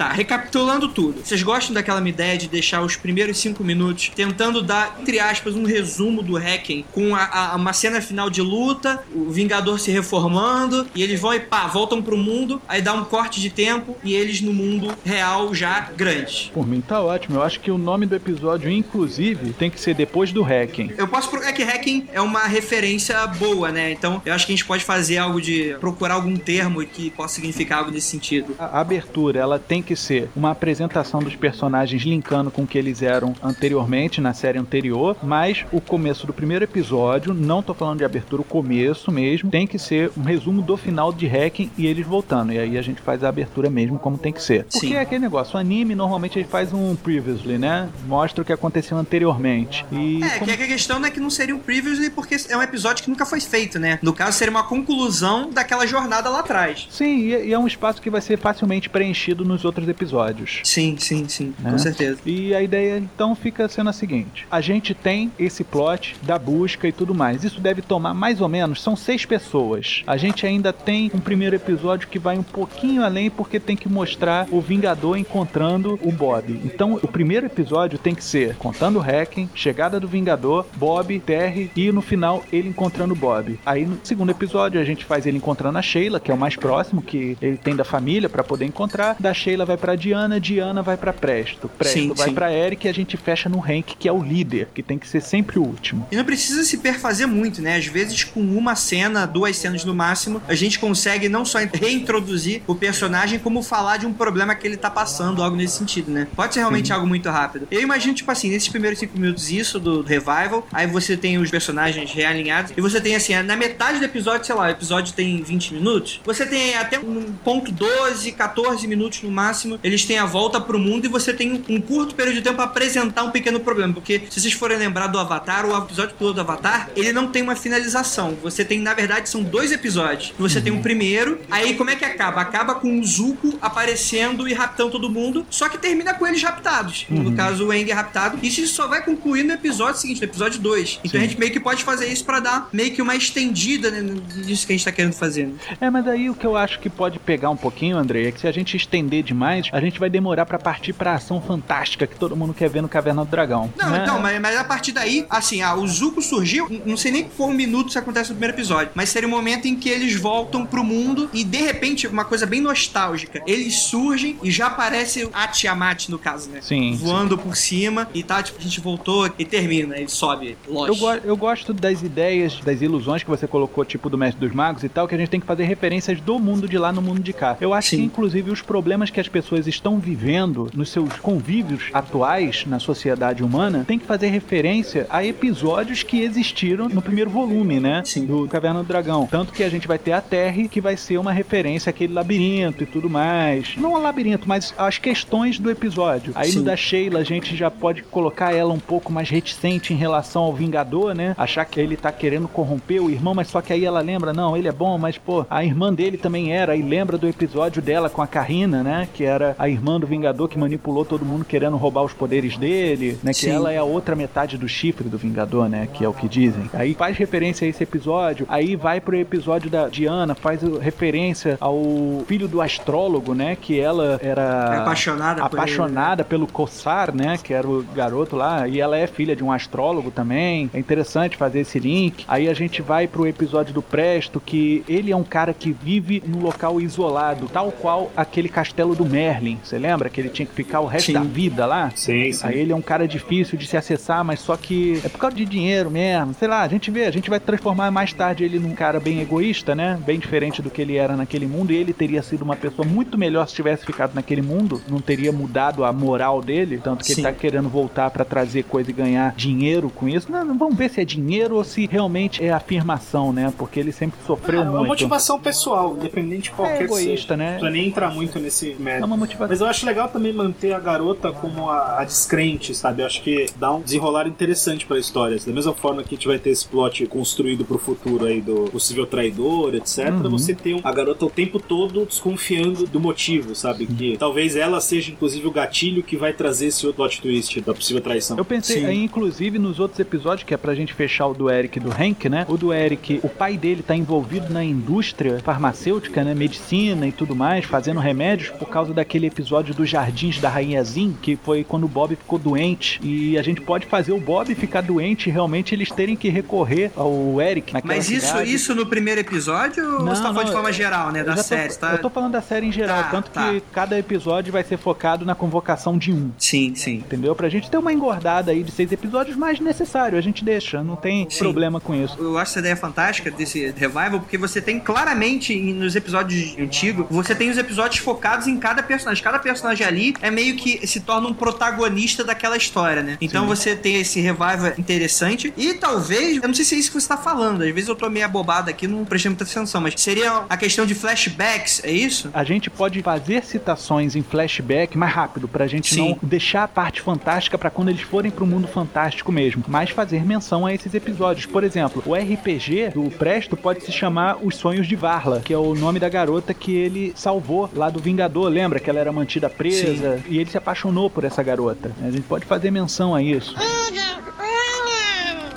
Tá, recapitulando tudo. Vocês gostam daquela ideia de deixar os primeiros cinco minutos tentando dar, entre aspas, um resumo do Hacken com a, a- uma cena final de luta, o Vingador se reformando, e eles vão e pá, voltam pro mundo, aí dá um corte de tempo e eles no mundo real já grandes. Por mim tá ótimo. Eu acho que o nome do episódio, inclusive, tem que ser depois do Hacking. Eu posso. É que hacking é uma referência boa, né? Então eu acho que a gente pode fazer algo de. procurar algum termo que possa significar algo nesse sentido. A abertura, ela tem que que ser uma apresentação dos personagens linkando com o que eles eram anteriormente, na série anterior, mas o começo do primeiro episódio, não tô falando de abertura, o começo mesmo, tem que ser um resumo do final de Hacking e eles voltando. E aí a gente faz a abertura mesmo como tem que ser. Porque Sim. é aquele negócio, o anime normalmente ele faz um previously, né? Mostra o que aconteceu anteriormente. E É, como- que a questão é que não seria um previously porque é um episódio que nunca foi feito, né? No caso, seria uma conclusão daquela jornada lá atrás. Sim, e é um espaço que vai ser facilmente preenchido nos outros episódios. Sim, sim, sim, né? com certeza. E a ideia então fica sendo a seguinte: a gente tem esse plot da busca e tudo mais. Isso deve tomar mais ou menos, são seis pessoas. A gente ainda tem um primeiro episódio que vai um pouquinho além porque tem que mostrar o Vingador encontrando o Bob. Então o primeiro episódio tem que ser contando o Hacking, chegada do Vingador, Bob, Terry e no final ele encontrando o Bob. Aí no segundo episódio a gente faz ele encontrando a Sheila, que é o mais próximo que ele tem da família pra poder encontrar. Da Sheila vai pra Diana, Diana vai pra Presto. Presto Sim, vai sim. pra Eric e a gente fecha no Hank, que é o líder, que tem que ser sempre o último. E não precisa se perfazer muito, né? Às vezes, com uma cena, duas cenas no máximo, a gente consegue não só reintroduzir o personagem, como falar de um problema que ele tá passando, algo nesse sentido, né? Pode ser realmente algo muito rápido. Eu imagino, tipo assim, nesses primeiros cinco minutos, isso do revival, aí você tem os personagens realinhados, e você tem, assim, na metade do episódio, sei lá, o episódio tem 20 minutos, você tem até um ponto 12, 14 minutos no máximo, eles têm a volta pro mundo e você tem um, curto período de tempo pra apresentar um pequeno problema, porque se vocês forem lembrar do Avatar, o episódio piloto do Avatar, ele não tem uma finalização. Você tem, na verdade, são dois episódios. Você tem um primeiro, aí como é que acaba? Acaba com o Zuko aparecendo e raptando todo mundo, só que termina com eles raptados. No caso, o Aang é raptado. Isso só vai concluir no episódio seguinte, no episódio 2. Então a gente meio que pode fazer isso pra dar meio que uma estendida né, nisso que a gente tá querendo fazer. né? É, mas aí o que eu acho que pode pegar um pouquinho, André, é que se a gente estender demais, a gente vai demorar pra partir pra ação fantástica que todo mundo quer ver no Caverna do Dragão. Não, né? então, mas, mas a partir daí, assim, ah, o Zuko surgiu, não sei nem for um minuto isso acontece no primeiro episódio, mas seria o momento em que eles voltam pro mundo e de repente, uma coisa bem nostálgica, eles surgem e já aparece a Tiamat, no caso, né? Sim, Voando por cima e tá, tipo, a gente voltou e termina, ele sobe, Eu, lógico. go- eu gosto das ideias, das ilusões que você colocou, tipo do Mestre dos Magos e tal, que a gente tem que fazer referências do mundo de lá no mundo de cá. Eu acho Sim. que, inclusive, os problemas que as pessoas estão vivendo nos seus convívios atuais na sociedade humana tem que fazer referência a episódios que existiram no primeiro volume, né? Sim. Do Caverna do Dragão. Tanto que a gente vai ter a Terra, que vai ser uma referência àquele labirinto e tudo mais. Não ao labirinto, mas às questões do episódio. Aí no Sim. da Sheila, a gente já pode colocar ela um pouco mais reticente em relação ao Vingador, né? Achar que ele tá querendo corromper o irmão, mas só que aí ela lembra, não, ele é bom, mas pô, a irmã dele também era. E lembra do episódio dela com a Carrina, né? Que era a irmã do Vingador que manipulou todo mundo querendo roubar os poderes dele, né? Que Sim. ela é a outra metade do chifre do Vingador, né? Que é o que dizem. Aí faz referência a esse episódio, aí vai pro episódio da Diana, faz referência ao filho do astrólogo, né? Que ela era É apaixonada apaixonada pelo Kossar, né? Que era o garoto lá, e ela é filha de um astrólogo também. É interessante fazer esse link. Aí a gente vai pro episódio do Presto, que ele é um cara que vive num local isolado, tal qual aquele castelo do Merlin. Você lembra que ele tinha que ficar o resto Sim. da vida lá? Sim, sim. Aí ele é um cara difícil de se acessar, mas só que é por causa de dinheiro mesmo. Sei lá, a gente vê, a gente vai transformar mais tarde ele num cara bem egoísta, né? Bem diferente do que ele era naquele mundo. E ele teria sido uma pessoa muito melhor se tivesse ficado naquele mundo. Não teria mudado a moral dele. Tanto que Sim. ele tá querendo voltar pra trazer coisa e ganhar dinheiro com isso. Não, vamos ver se é dinheiro ou se realmente é afirmação, né? Porque ele sempre sofreu É uma muito. motivação pessoal, independente de qualquer É que egoísta, seja. né? Não nem entrar muito nesse É uma motivação. Mas eu acho legal também manter a garota como a, a descrente, sabe? Eu acho que dá um desenrolar interessante pra história. Da mesma forma que a gente vai ter esse plot construído pro futuro aí do possível traidor, etc. Uhum. Você tem a garota o tempo todo desconfiando do motivo, sabe? Que talvez ela seja, inclusive, o gatilho que vai trazer esse outro plot twist da possível traição. Eu pensei aí, inclusive, nos outros episódios, que é pra gente fechar o do Eric e do Hank, né? O do Eric, o pai dele tá envolvido na indústria farmacêutica, né? Medicina e tudo mais, fazendo remédios por causa daquele episódio dos Jardins da Rainha Zin, que foi quando o Bob ficou doente. E a gente pode fazer o Bob ficar doente e realmente eles terem que recorrer ao Eric naquela Mas isso, cidade. isso no primeiro episódio ou Não, você tá falando não, de forma eu- geral, né? Da já tô- série, tá? Eu tô falando da série em geral, Tá, tanto tá. que cada episódio vai ser focado na convocação de um. Sim, sim. Entendeu? Pra gente ter uma engordada aí de seis episódios, mas necessário, a gente deixa, não tem Sim. problema com isso. Eu acho essa ideia fantástica desse revival, porque você tem claramente nos episódios antigos, você tem os episódios focados em cada cada personagem. Cada personagem ali é meio que se torna um protagonista daquela história, né? Então Sim. você tem esse revival interessante e talvez, eu não sei se é isso que você tá falando, às vezes eu tô meio abobado aqui, não prestei muita atenção, mas seria a questão de flashbacks, é isso? A gente pode fazer citações em flashback mais rápido, pra gente Sim. não deixar a parte fantástica para quando eles forem pro mundo fantástico mesmo, mas fazer menção a esses episódios. Por exemplo, o RPG do Presto pode se chamar Os Sonhos de Varla, que é o nome da garota que ele salvou lá do Vingador. Lembra que ela era mantida presa Sim. e ele se apaixonou por essa garota. A gente pode fazer menção a isso.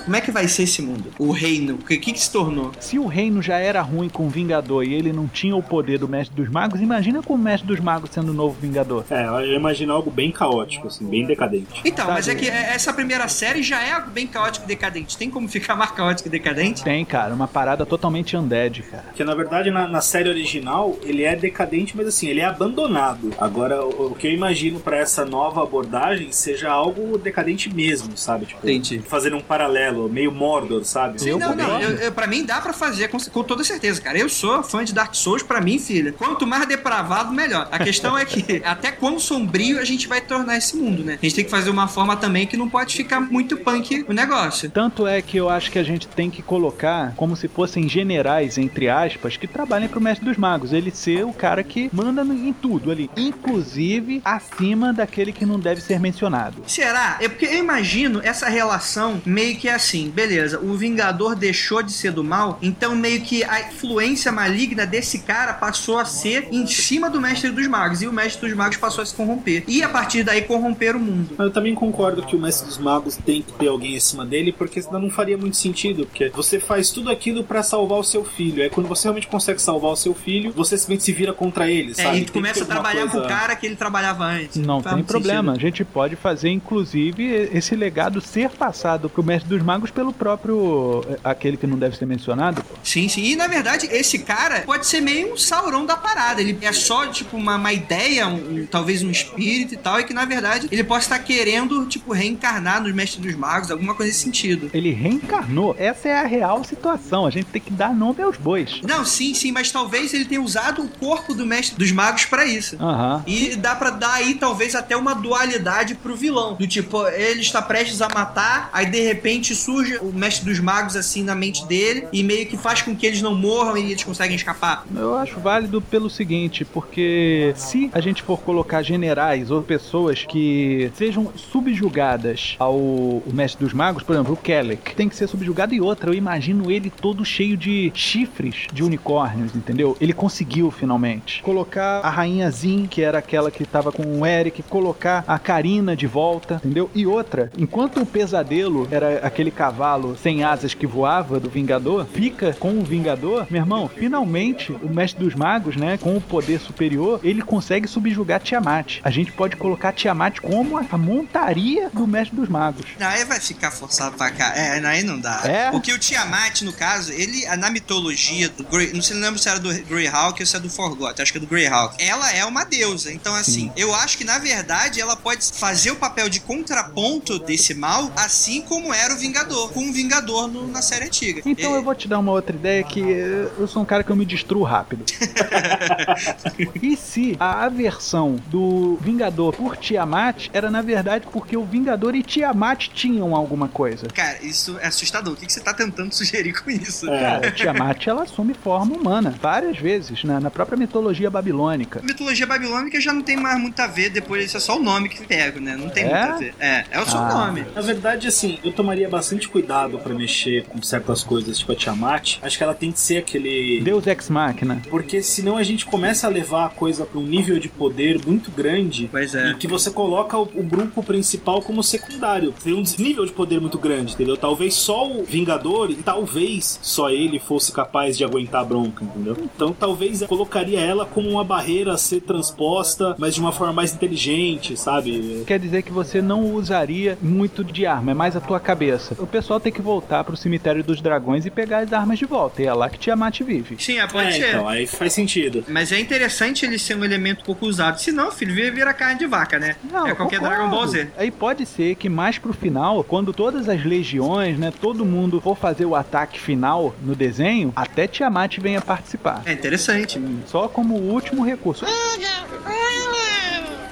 Como é que vai ser esse mundo? O reino, o que, que, que se tornou? Se o reino já era ruim com o Vingador e ele não tinha o poder do Mestre dos Magos, imagina com o Mestre dos Magos sendo o novo Vingador. É, eu imagino algo bem caótico, assim, bem decadente. Então, mas é que essa primeira série já é algo bem caótico e decadente. Tem como ficar mais caótico e decadente? Tem, cara. Uma parada totalmente undead, cara. Que na verdade, na, na série original, ele é decadente, mas assim, ele é abandonado. Agora, o, o que eu imagino para essa nova abordagem seja algo decadente mesmo, sabe? Tipo, Entendi. fazendo um paralelo meio Mordor, sabe? Sim, eu não, não. Eu, eu, pra mim dá pra fazer com, com, toda certeza, cara. Eu sou fã de Dark Souls, pra mim, filha. Quanto mais depravado, melhor. A questão é que até quão sombrio a gente vai tornar esse mundo, né? A gente tem que fazer uma forma também que não pode ficar muito punk o negócio. Tanto é que eu acho que a gente tem que colocar como se fossem generais, entre aspas, que trabalhem pro Mestre dos Magos. Ele ser o cara que manda em tudo ali. Inclusive acima daquele que não deve ser mencionado. Será? É porque eu imagino essa relação meio que assim assim, beleza, o Vingador deixou de ser do mal, então meio que a influência maligna desse cara passou a ser em cima do Mestre dos Magos, e o Mestre dos Magos passou a se corromper. E a partir daí corromper o mundo. Eu também concordo que o Mestre dos Magos tem que ter alguém em cima dele, porque senão não faria muito sentido, porque você faz tudo aquilo para salvar o seu filho. Aí quando você realmente consegue salvar o seu filho, você simplesmente se vira contra ele, é, sabe? É, e tu começa a trabalhar coisa... com o cara que ele trabalhava antes. Não tem problema, sentido. a gente pode fazer inclusive esse legado ser passado pro Mestre dos Magos pelo próprio. Eh, aquele que não deve ser mencionado. Pô. Sim, sim. E na verdade, esse cara pode ser meio um saurão da parada. Ele é só, tipo, uma, uma ideia, um, talvez um espírito e tal, e que na verdade ele pode estar querendo, tipo, reencarnar nos Mestres dos Magos, alguma coisa nesse sentido. Ele reencarnou. Essa é a real situação. A gente tem que dar nome aos bois. Não, sim, sim, mas talvez ele tenha usado o corpo do Mestre dos Magos para isso. Uhum. E dá para dar aí, talvez, até uma dualidade pro vilão. Do tipo, ele está prestes a matar, aí de repente surge o mestre dos magos assim na mente dele e meio que faz com que eles não morram e eles conseguem escapar. Eu acho válido pelo seguinte, porque se a gente for colocar generais ou pessoas que sejam subjugadas ao mestre dos magos, por exemplo, o Kelek, tem que ser subjugado e outra, eu imagino ele todo cheio de chifres de unicórnios, entendeu? Ele conseguiu finalmente colocar a rainha Zin, que era aquela que tava com o Eric, colocar a Karina de volta, entendeu? E outra, enquanto o pesadelo era aquele cavalo sem asas que voava do Vingador, fica com o Vingador, meu irmão, finalmente o Mestre dos Magos, né, com o poder superior, ele consegue subjugar Tiamat. A gente pode colocar Tiamat como a montaria do Mestre dos Magos. Aí vai ficar forçado pra cá. É, aí não dá. É? Porque o Tiamat, no caso, ele, na mitologia do Grey, não sei lembro se era do Greyhawk ou se é do Forgot, acho que é do Greyhawk. Ela é uma deusa. Então, assim, Sim. eu acho que na verdade ela pode fazer o papel de contraponto desse mal, assim como era o Vingador. Com o Vingador Vingador no, na série antiga. Então e... eu vou te dar uma outra ideia que eu sou um cara que eu me destruo rápido. e se a aversão do Vingador por Tiamat era na verdade porque o Vingador e Tiamat tinham alguma coisa? Cara, isso é assustador. O que, que você tá tentando sugerir com isso? É. Cara, Tiamat ela assume forma humana várias vezes na, na própria mitologia babilônica. A mitologia babilônica já não tem mais muito a ver depois, isso é só o nome que pego, né? Não tem é? muito a ver. É, é o seu ah. nome. Na verdade, assim, eu tomaria bastante cuidado para mexer com certas coisas, tipo a Tiamat, acho que ela tem que ser aquele. Deus Ex Machina. Porque senão a gente começa a levar a coisa para um nível de poder muito grande. Pois é. E que você coloca o, o grupo principal como secundário. Tem um desnível de poder muito grande, entendeu? Talvez só o Vingador e talvez só ele fosse capaz de aguentar a bronca, entendeu? Então talvez eu colocaria ela como uma barreira a ser transposta, mas de uma forma mais inteligente, sabe? Quer dizer que você não usaria muito de arma, é mais a tua cabeça. O pessoal tem que voltar pro cemitério dos dragões e pegar as armas de volta. E é lá que Tiamat vive. Sim, é, pode é, ser. Então, aí faz sentido. Mas é interessante ele ser um elemento pouco usado. Se não, filho, vira, vira carne de vaca, né? Não, é qualquer concordo. Dragon Ball Z. Aí pode ser que mais pro final, quando todas as legiões, né, todo mundo for fazer o ataque final no desenho, até Tiamat venha participar. É interessante. Só como último recurso.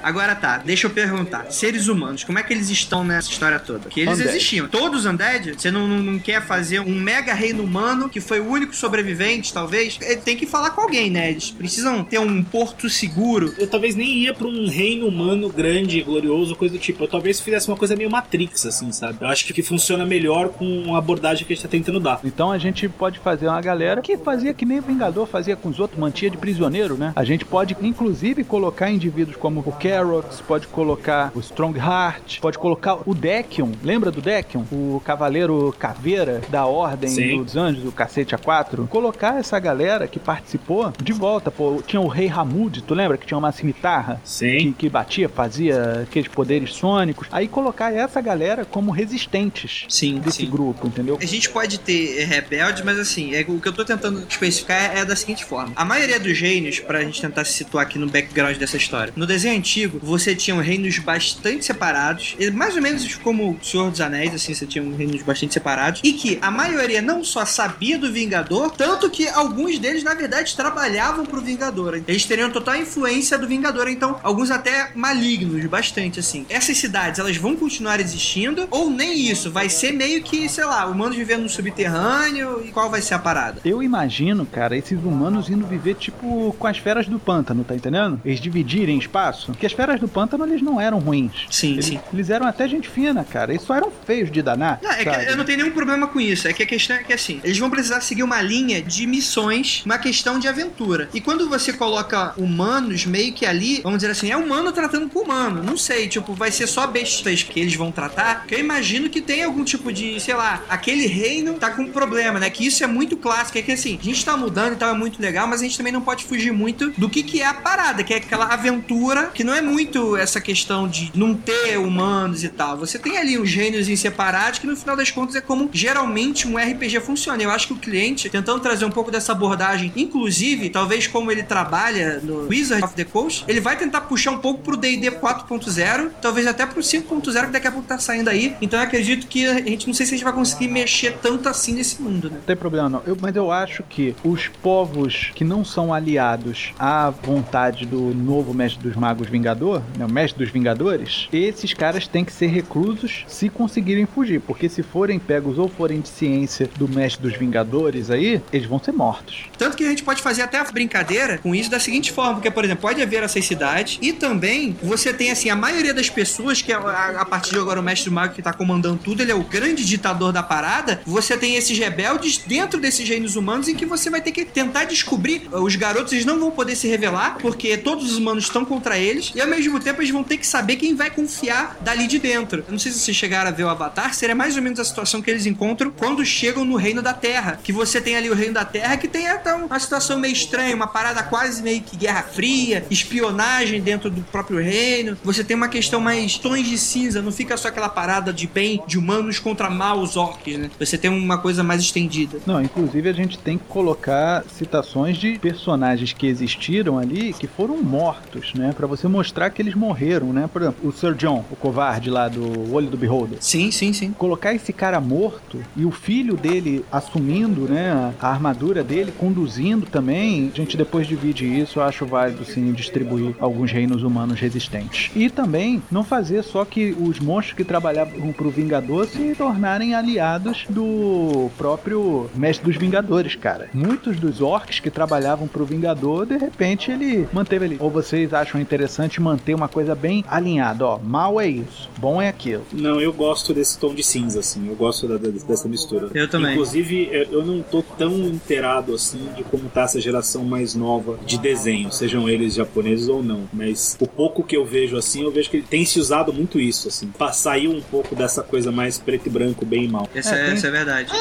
Agora tá, deixa eu perguntar. Seres humanos, como é que eles estão nessa história toda? Porque eles Undead. existiam. Todos undead? Você não, não, não quer fazer um mega reino humano que foi o único sobrevivente, talvez? Ele tem que falar com alguém, né? Eles precisam ter um porto seguro. Eu talvez nem ia pra um reino humano grande, glorioso, coisa do tipo. Eu talvez fizesse uma coisa meio Matrix, assim, sabe? Eu acho que, que funciona melhor com a abordagem que a gente tá tentando dar. Então a gente pode fazer uma galera que fazia que nem o Vingador fazia com os outros, mantinha de prisioneiro, né? A gente pode, inclusive, colocar indivíduos como o Carrots, pode colocar o Strongheart, pode colocar o Dekion. Lembra do Dekion? O Cavaleiro Caveira da Ordem Sim. dos Anjos, o cacete A4. Colocar essa galera que participou de volta, pô. Tinha o Rei Hamud, tu lembra que tinha uma cimitarra? que, Sim. que batia, fazia aqueles poderes sônicos. Aí colocar essa galera como resistentes Sim, desse sim. grupo, entendeu? A gente pode ter é, rebeldes, mas assim, é, o que eu tô tentando especificar é da seguinte forma. A maioria dos reinos, pra gente tentar se situar aqui no background dessa história, no desenho antigo, você tinha reinos bastante separados, mais ou menos como o Senhor dos Anéis, assim, você tinha reinos bastante separados, e que a maioria não só sabia do Vingador, tanto que alguns deles, na verdade, trabalhavam pro Vingador. Eles teriam total influência do Vingador, então, alguns até malignos, bastante, assim. Essas cidades, elas vão continuar existindo, ou nem isso, vai ser meio que, sei lá, humanos vivendo no subterrâneo, e qual vai ser a parada? Eu imagino, cara, esses humanos indo viver tipo com as feras do pântano, tá entendendo? Eles dividirem espaço. Porque as feras do pântano, eles não eram ruins. Sim, Eles, sim. eles eram até gente fina, cara. Eles só eram feios de danar. Não, é que eu não tenho nenhum problema com isso. É que a questão é que assim, eles vão precisar seguir uma linha de missões, uma questão de aventura. E quando você coloca humanos meio que ali, vamos dizer assim, é humano tratando com humano. Não sei, tipo, vai ser só bestas que eles vão tratar. Que eu imagino que tem algum tipo de, sei lá, aquele reino tá com problema, né? Que isso é muito clássico. É que assim, a gente tá mudando e tal, é muito legal, mas a gente também não pode fugir muito do que, que é a parada, que é aquela aventura que não é muito essa questão de não ter humanos e tal. Você tem ali os reinos em separados que no final das contas é como geralmente um RPG funciona. Eu acho que o cliente, tentando trazer um pouco dessa abordagem, inclusive, talvez como ele trabalha no Wizard of the Coast, ele vai tentar puxar um pouco pro D&D 4.0, talvez até pro 5.0 que daqui a pouco tá saindo aí. Então eu acredito que a gente não sei se a gente vai conseguir mexer tanto assim nesse mundo, né? Não tem problema não. Eu- mas eu acho que os povos que não são aliados à vontade do novo mestre dos magos Vingador, né, o mestre dos Vingadores, esses caras têm que ser reclusos se conseguirem fugir, porque se forem pegos ou forem de ciência do mestre dos Vingadores aí, eles vão ser mortos. Tanto que a gente pode fazer até a brincadeira com isso da seguinte forma, porque, por exemplo, pode haver essas cidades e também você tem, assim, a maioria das pessoas, que é a, a partir de agora o mestre mago que tá comandando tudo, ele é o grande ditador da parada, você tem esses rebeldes dentro desses reinos humanos em que você vai ter que tentar descobrir, os garotos eles não vão poder se revelar, porque todos os humanos estão contra eles, e ao mesmo tempo eles vão ter que saber quem vai confiar dali de dentro. Eu não sei se vocês chegaram a ver o Avatar, seria mais ou menos a situação que eles encontram quando chegam no Reino da Terra, que você tem ali o Reino da Terra que tem até uma situação meio estranha, uma parada quase meio que Guerra Fria, espionagem dentro do próprio reino. Você tem uma questão mais tons de cinza, não fica só aquela parada de bem, de humanos contra maus orcs, né? Você tem uma coisa mais estendida. Não, inclusive a gente tem que colocar citações de personagens que existiram ali que foram mortos, né? Pra você mostrar que eles morreram, né? Por exemplo, o Sir John, o covarde lá do Olho do Beholder. Sim, sim, sim. Colocar esse cara morto e o filho dele assumindo, né, a armadura dele, conduzindo também, a gente depois divide isso, eu acho válido sim distribuir alguns reinos humanos resistentes. E também não fazer só que os monstros que trabalhavam pro Vingador se tornarem aliados do próprio Mestre dos Vingadores, cara. Muitos dos orcs que trabalhavam pro Vingador, de repente ele manteve ali. Ou vocês acham interessante manter uma coisa bem alinhada, ó, mal é isso, bom é aquilo. Não, eu gosto desse tom de cinza, assim. Eu gosto da- da- dessa mistura. Eu também. Inclusive, eu- eu não tô tão inteirado, assim, de como tá essa geração mais nova de desenho, sejam eles japoneses ou não. Mas o pouco que eu vejo, assim, eu vejo que ele tem se usado muito isso, assim. Pra sair um pouco dessa coisa mais preto e branco, bem e mal. Essa É, é, tem- essa é verdade.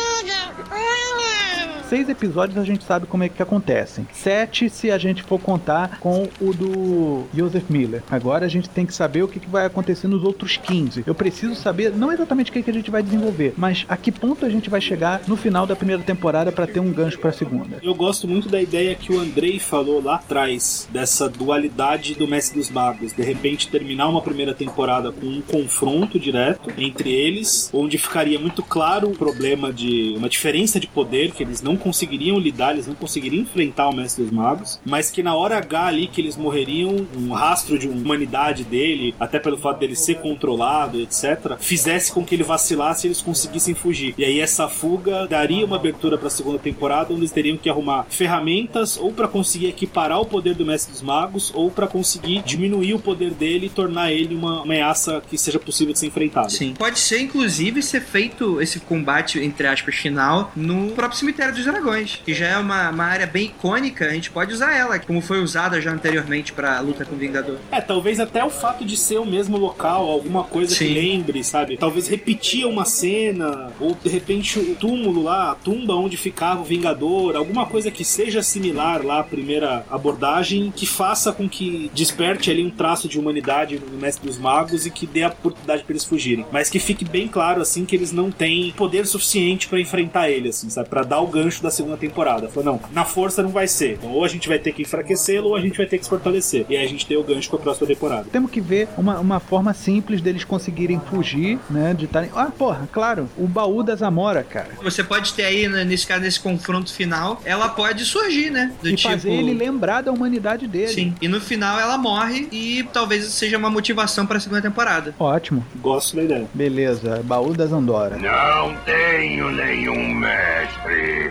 Seis episódios a gente sabe como é que acontecem. Sete se a gente for contar com o do Joseph Miller. Agora a gente tem que saber o que vai acontecer nos outros 15. Eu preciso saber não exatamente o que que a gente vai desenvolver, mas a que ponto a gente vai chegar no final da primeira temporada para ter um gancho para a segunda. Eu gosto muito da ideia que o Andrei falou lá atrás, dessa dualidade do Mestre dos Magos. De repente, terminar uma primeira temporada com um confronto direto entre eles, onde ficaria muito claro o problema de uma diferença de poder que eles não conseguiriam lidar, eles não conseguiriam enfrentar o Mestre dos Magos, mas que na hora H ali que eles morreriam, um rastro de humanidade dele, até pelo fato dele ser controlado, etc., fizesse com que ele vacilasse e eles conseguissem fugir. E aí essa fuga daria uma abertura para a segunda temporada, onde eles teriam que arrumar ferramentas ou para conseguir equiparar o poder do Mestre dos Magos ou para conseguir diminuir o poder dele e tornar ele uma ameaça que seja possível de ser enfrentada. Sim. Pode ser, inclusive, ser feito esse combate, entre aspas, final, no próprio Cemitério dos Dragões, que já é uma, uma área bem icônica, a gente pode usar ela, como foi usada já anteriormente pra luta com o Vingador. É, talvez até o fato de ser o mesmo local, alguma coisa Sim. que lembre, sabe? Talvez repetir uma cena, ou de repente o túmulo lá, a tumba onde ficava o Vingador, alguma coisa que seja similar lá à primeira abordagem, que faça com que desperte ali um traço de humanidade no Mestre dos Magos e que dê a oportunidade pra eles fugirem. Mas que fique bem claro, assim, que eles não têm poder suficiente pra enfrentar ele, assim, sabe? Pra dar o gancho da segunda temporada. Falou, não, na força não vai ser. Então, ou a gente vai ter que enfraquecê-lo, ou a gente vai ter que se fortalecer. E aí a gente tem o gancho pra próxima temporada. Temos que ver uma, uma forma simples deles conseguirem fugir, né? De estarem. Ah, porra, claro, o baú da Zamora, cara. Você pode ter aí, né, nesse caso, nesse confronto final, ela pode surgir, né? Do e tipo. fazer ele lembrar da humanidade dele. Sim. E no final ela morre e talvez isso seja uma motivação pra segunda temporada. Ótimo. Gosto da ideia. Beleza, baú da Zandora. Não tenho nenhum mestre.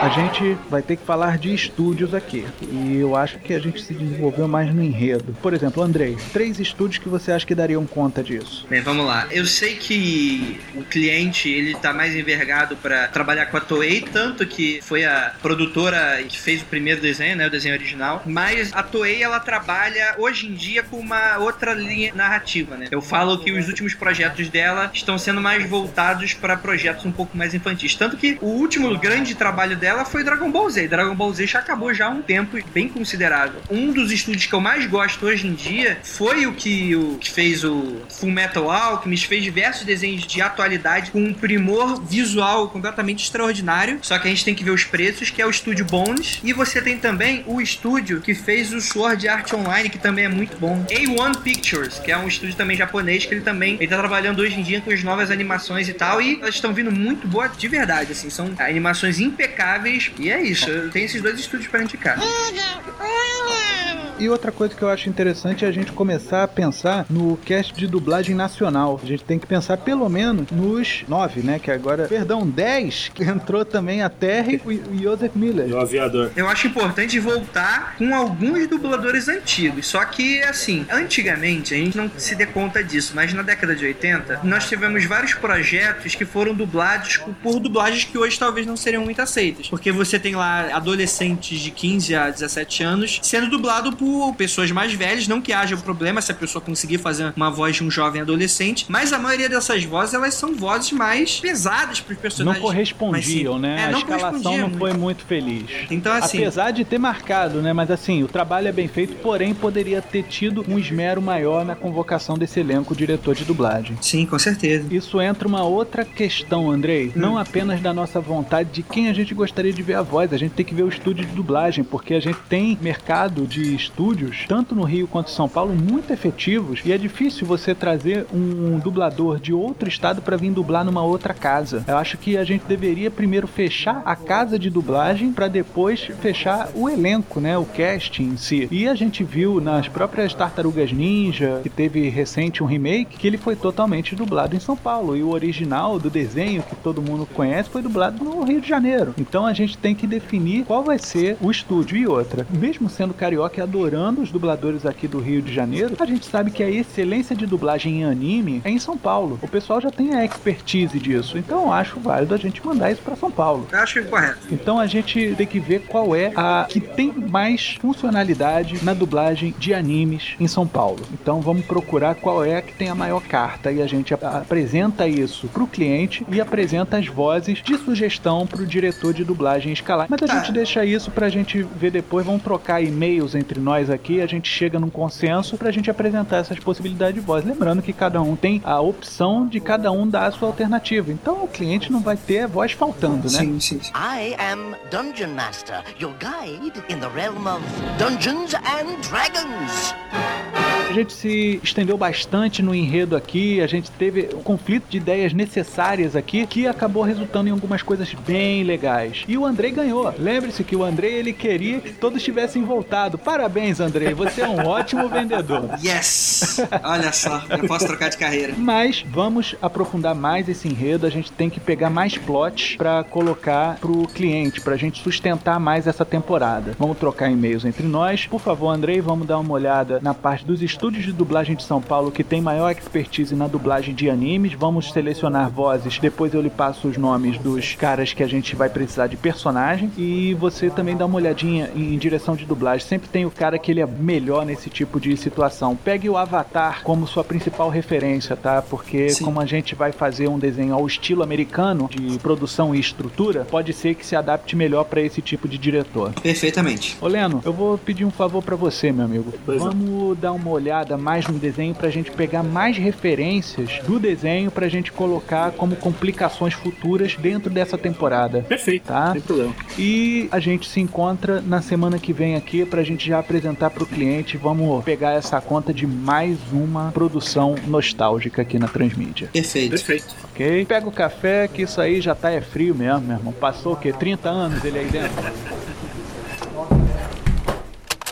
A gente vai ter que falar de estúdios aqui. E eu acho que a gente se desenvolveu mais no enredo. Por exemplo, Andrei, três estúdios que você acha que dariam conta disso? Bem, vamos lá. Eu sei que o cliente ele tá mais envergado pra trabalhar com a Toei, tanto que foi a produtora que fez o primeiro desenho, né, o desenho original. Mas a Toei ela trabalha hoje em dia com uma outra linha narrativa, né? Eu falo que os últimos projetos dela estão sendo mais voltados para projetos um pouco mais infantis, tanto que o último grande trabalho dela foi Dragon Ball Z. Dragon Ball Z já acabou já há um tempo bem considerável. Um dos estúdios que eu mais gosto hoje em dia foi o que, o, que fez o Full Metal Alchemist, fez diversos desenhos de atualidade com um primor visual completamente extraordinário. Só que a gente tem que ver os preços, que é o estúdio Bones. E você tem também o estúdio que fez o Sword Art Online, que também é muito bom. A1 Pictures, que é um estúdio também japonês, que ele também ele tá trabalhando hoje em dia com as novas animações e tal. E elas estão vindo muito boas de verdade, assim. São animações impecáveis. E é isso. Tenho esses dois estúdios pra indicar. E outra coisa que eu acho interessante é a gente começar a pensar no cast de dublagem nacional. A gente tem que pensar pelo menos nos nove, né? Que agora, perdão, dez, que entrou também a Terry e o Joseph Miller. O aviador. Eu acho importante voltar com alguns dubladores antigos. Só que, assim, antigamente, a gente não se dê conta disso, mas na década de 80, nós tivemos vários projetos que foram dublados por dublagens que hoje talvez não seriam muito aceitas. Porque você tem lá adolescentes de 15 a 17 anos sendo dublado por pessoas mais velhas. Não que haja problema se a pessoa conseguir fazer uma voz de um jovem adolescente, mas a maioria dessas vozes, elas são vozes mais pesadas pros Não personagens. correspondiam, mais né? É, a não escalação não foi muito feliz. Então, assim, Apesar de ter marcado, né? Mas assim, o trabalho é bem feito, porém poderia ter tido um esmero maior na convocação desse elenco diretor de dublagem. sim, com certeza. Isso entra uma outra questão, Andrei. Não apenas da nossa vontade de quem a gente gostaria de ver a voz, a gente tem que ver o estúdio de dublagem, porque a gente tem mercado de estúdios, tanto no Rio quanto em São Paulo, muito efetivos, e é difícil você trazer um dublador de outro estado para vir dublar numa outra casa. Eu acho que a gente deveria primeiro fechar a casa de dublagem para depois fechar o elenco, né, o casting em si. E a gente viu nas próprias Tartarugas Ninja, que teve recente um remake, que ele foi totalmente dublado em São Paulo, e o original do desenho que todo mundo conhece foi dublado no Rio de Janeiro. Então a gente tem que definir qual vai ser o estúdio e outra. Mesmo sendo carioca e adorando os dubladores aqui do Rio de Janeiro, a gente sabe que a excelência de dublagem em anime é em São Paulo. O pessoal já tem a expertise disso. Então acho válido a gente mandar isso para São Paulo. Eu acho correto. Então a gente tem que ver qual é a que tem mais funcionalidade na dublagem de animes em São Paulo. Então vamos procurar qual é a que tem a maior carta e a gente ap- apresenta isso pro cliente e apresenta as vozes de sugestão pro diretor de dublagem escalar. Mas a Tá. gente deixa isso pra gente ver depois, vamos trocar e-mails entre nós aqui, a gente chega num consenso pra gente apresentar essas possibilidades de voz. Lembrando que cada um tem a opção de cada um dar a sua alternativa. Então o cliente não vai ter voz faltando, né? Sim, sim, sim. I am Dungeon Master, your guide in the realm of Dungeons and Dragons. A gente se estendeu bastante no enredo aqui, a gente teve um conflito de ideias necessárias aqui que acabou resultando em algumas coisas bem legais. E o Andrei ganhou. Lembre-se que o Andrei ele queria que todos tivessem voltado. Parabéns, Andrei, você é um ótimo vendedor. Yes! Olha só, eu posso trocar de carreira. Mas vamos aprofundar mais esse enredo, a gente tem que pegar mais plots para colocar pro cliente, pra gente sustentar mais essa temporada. Vamos trocar e-mails entre nós. Por favor, Andrei, vamos dar uma olhada na parte dos estúdios de dublagem de São Paulo que tem maior expertise na dublagem de animes. Vamos selecionar vozes, depois eu lhe passo os nomes dos caras que a gente vai precisar de personagem e você também dá uma olhadinha em direção de dublagem. Sempre tem o cara que ele é melhor nesse tipo de situação. Pegue o Avatar como sua principal referência, tá? Porque Sim. como a gente vai fazer um desenho ao estilo americano de produção e estrutura, pode ser que se adapte melhor para esse tipo de diretor. Perfeitamente. Ô Leno, eu vou pedir um favor pra você, meu amigo. Pois não. Vamos dar uma olhada mais no desenho pra gente pegar mais referências do desenho pra gente colocar como complicações futuras dentro dessa temporada. Perfeito, Tá. sem problema. E a gente se encontra na semana que vem aqui pra gente já apresentar pro cliente. Vamos pegar essa conta de mais uma produção nostálgica aqui na Transmídia. Perfeito. Perfeito. Ok? Pega o café, que isso aí já tá é frio mesmo, meu irmão. Passou o quê? 30 anos ele aí dentro?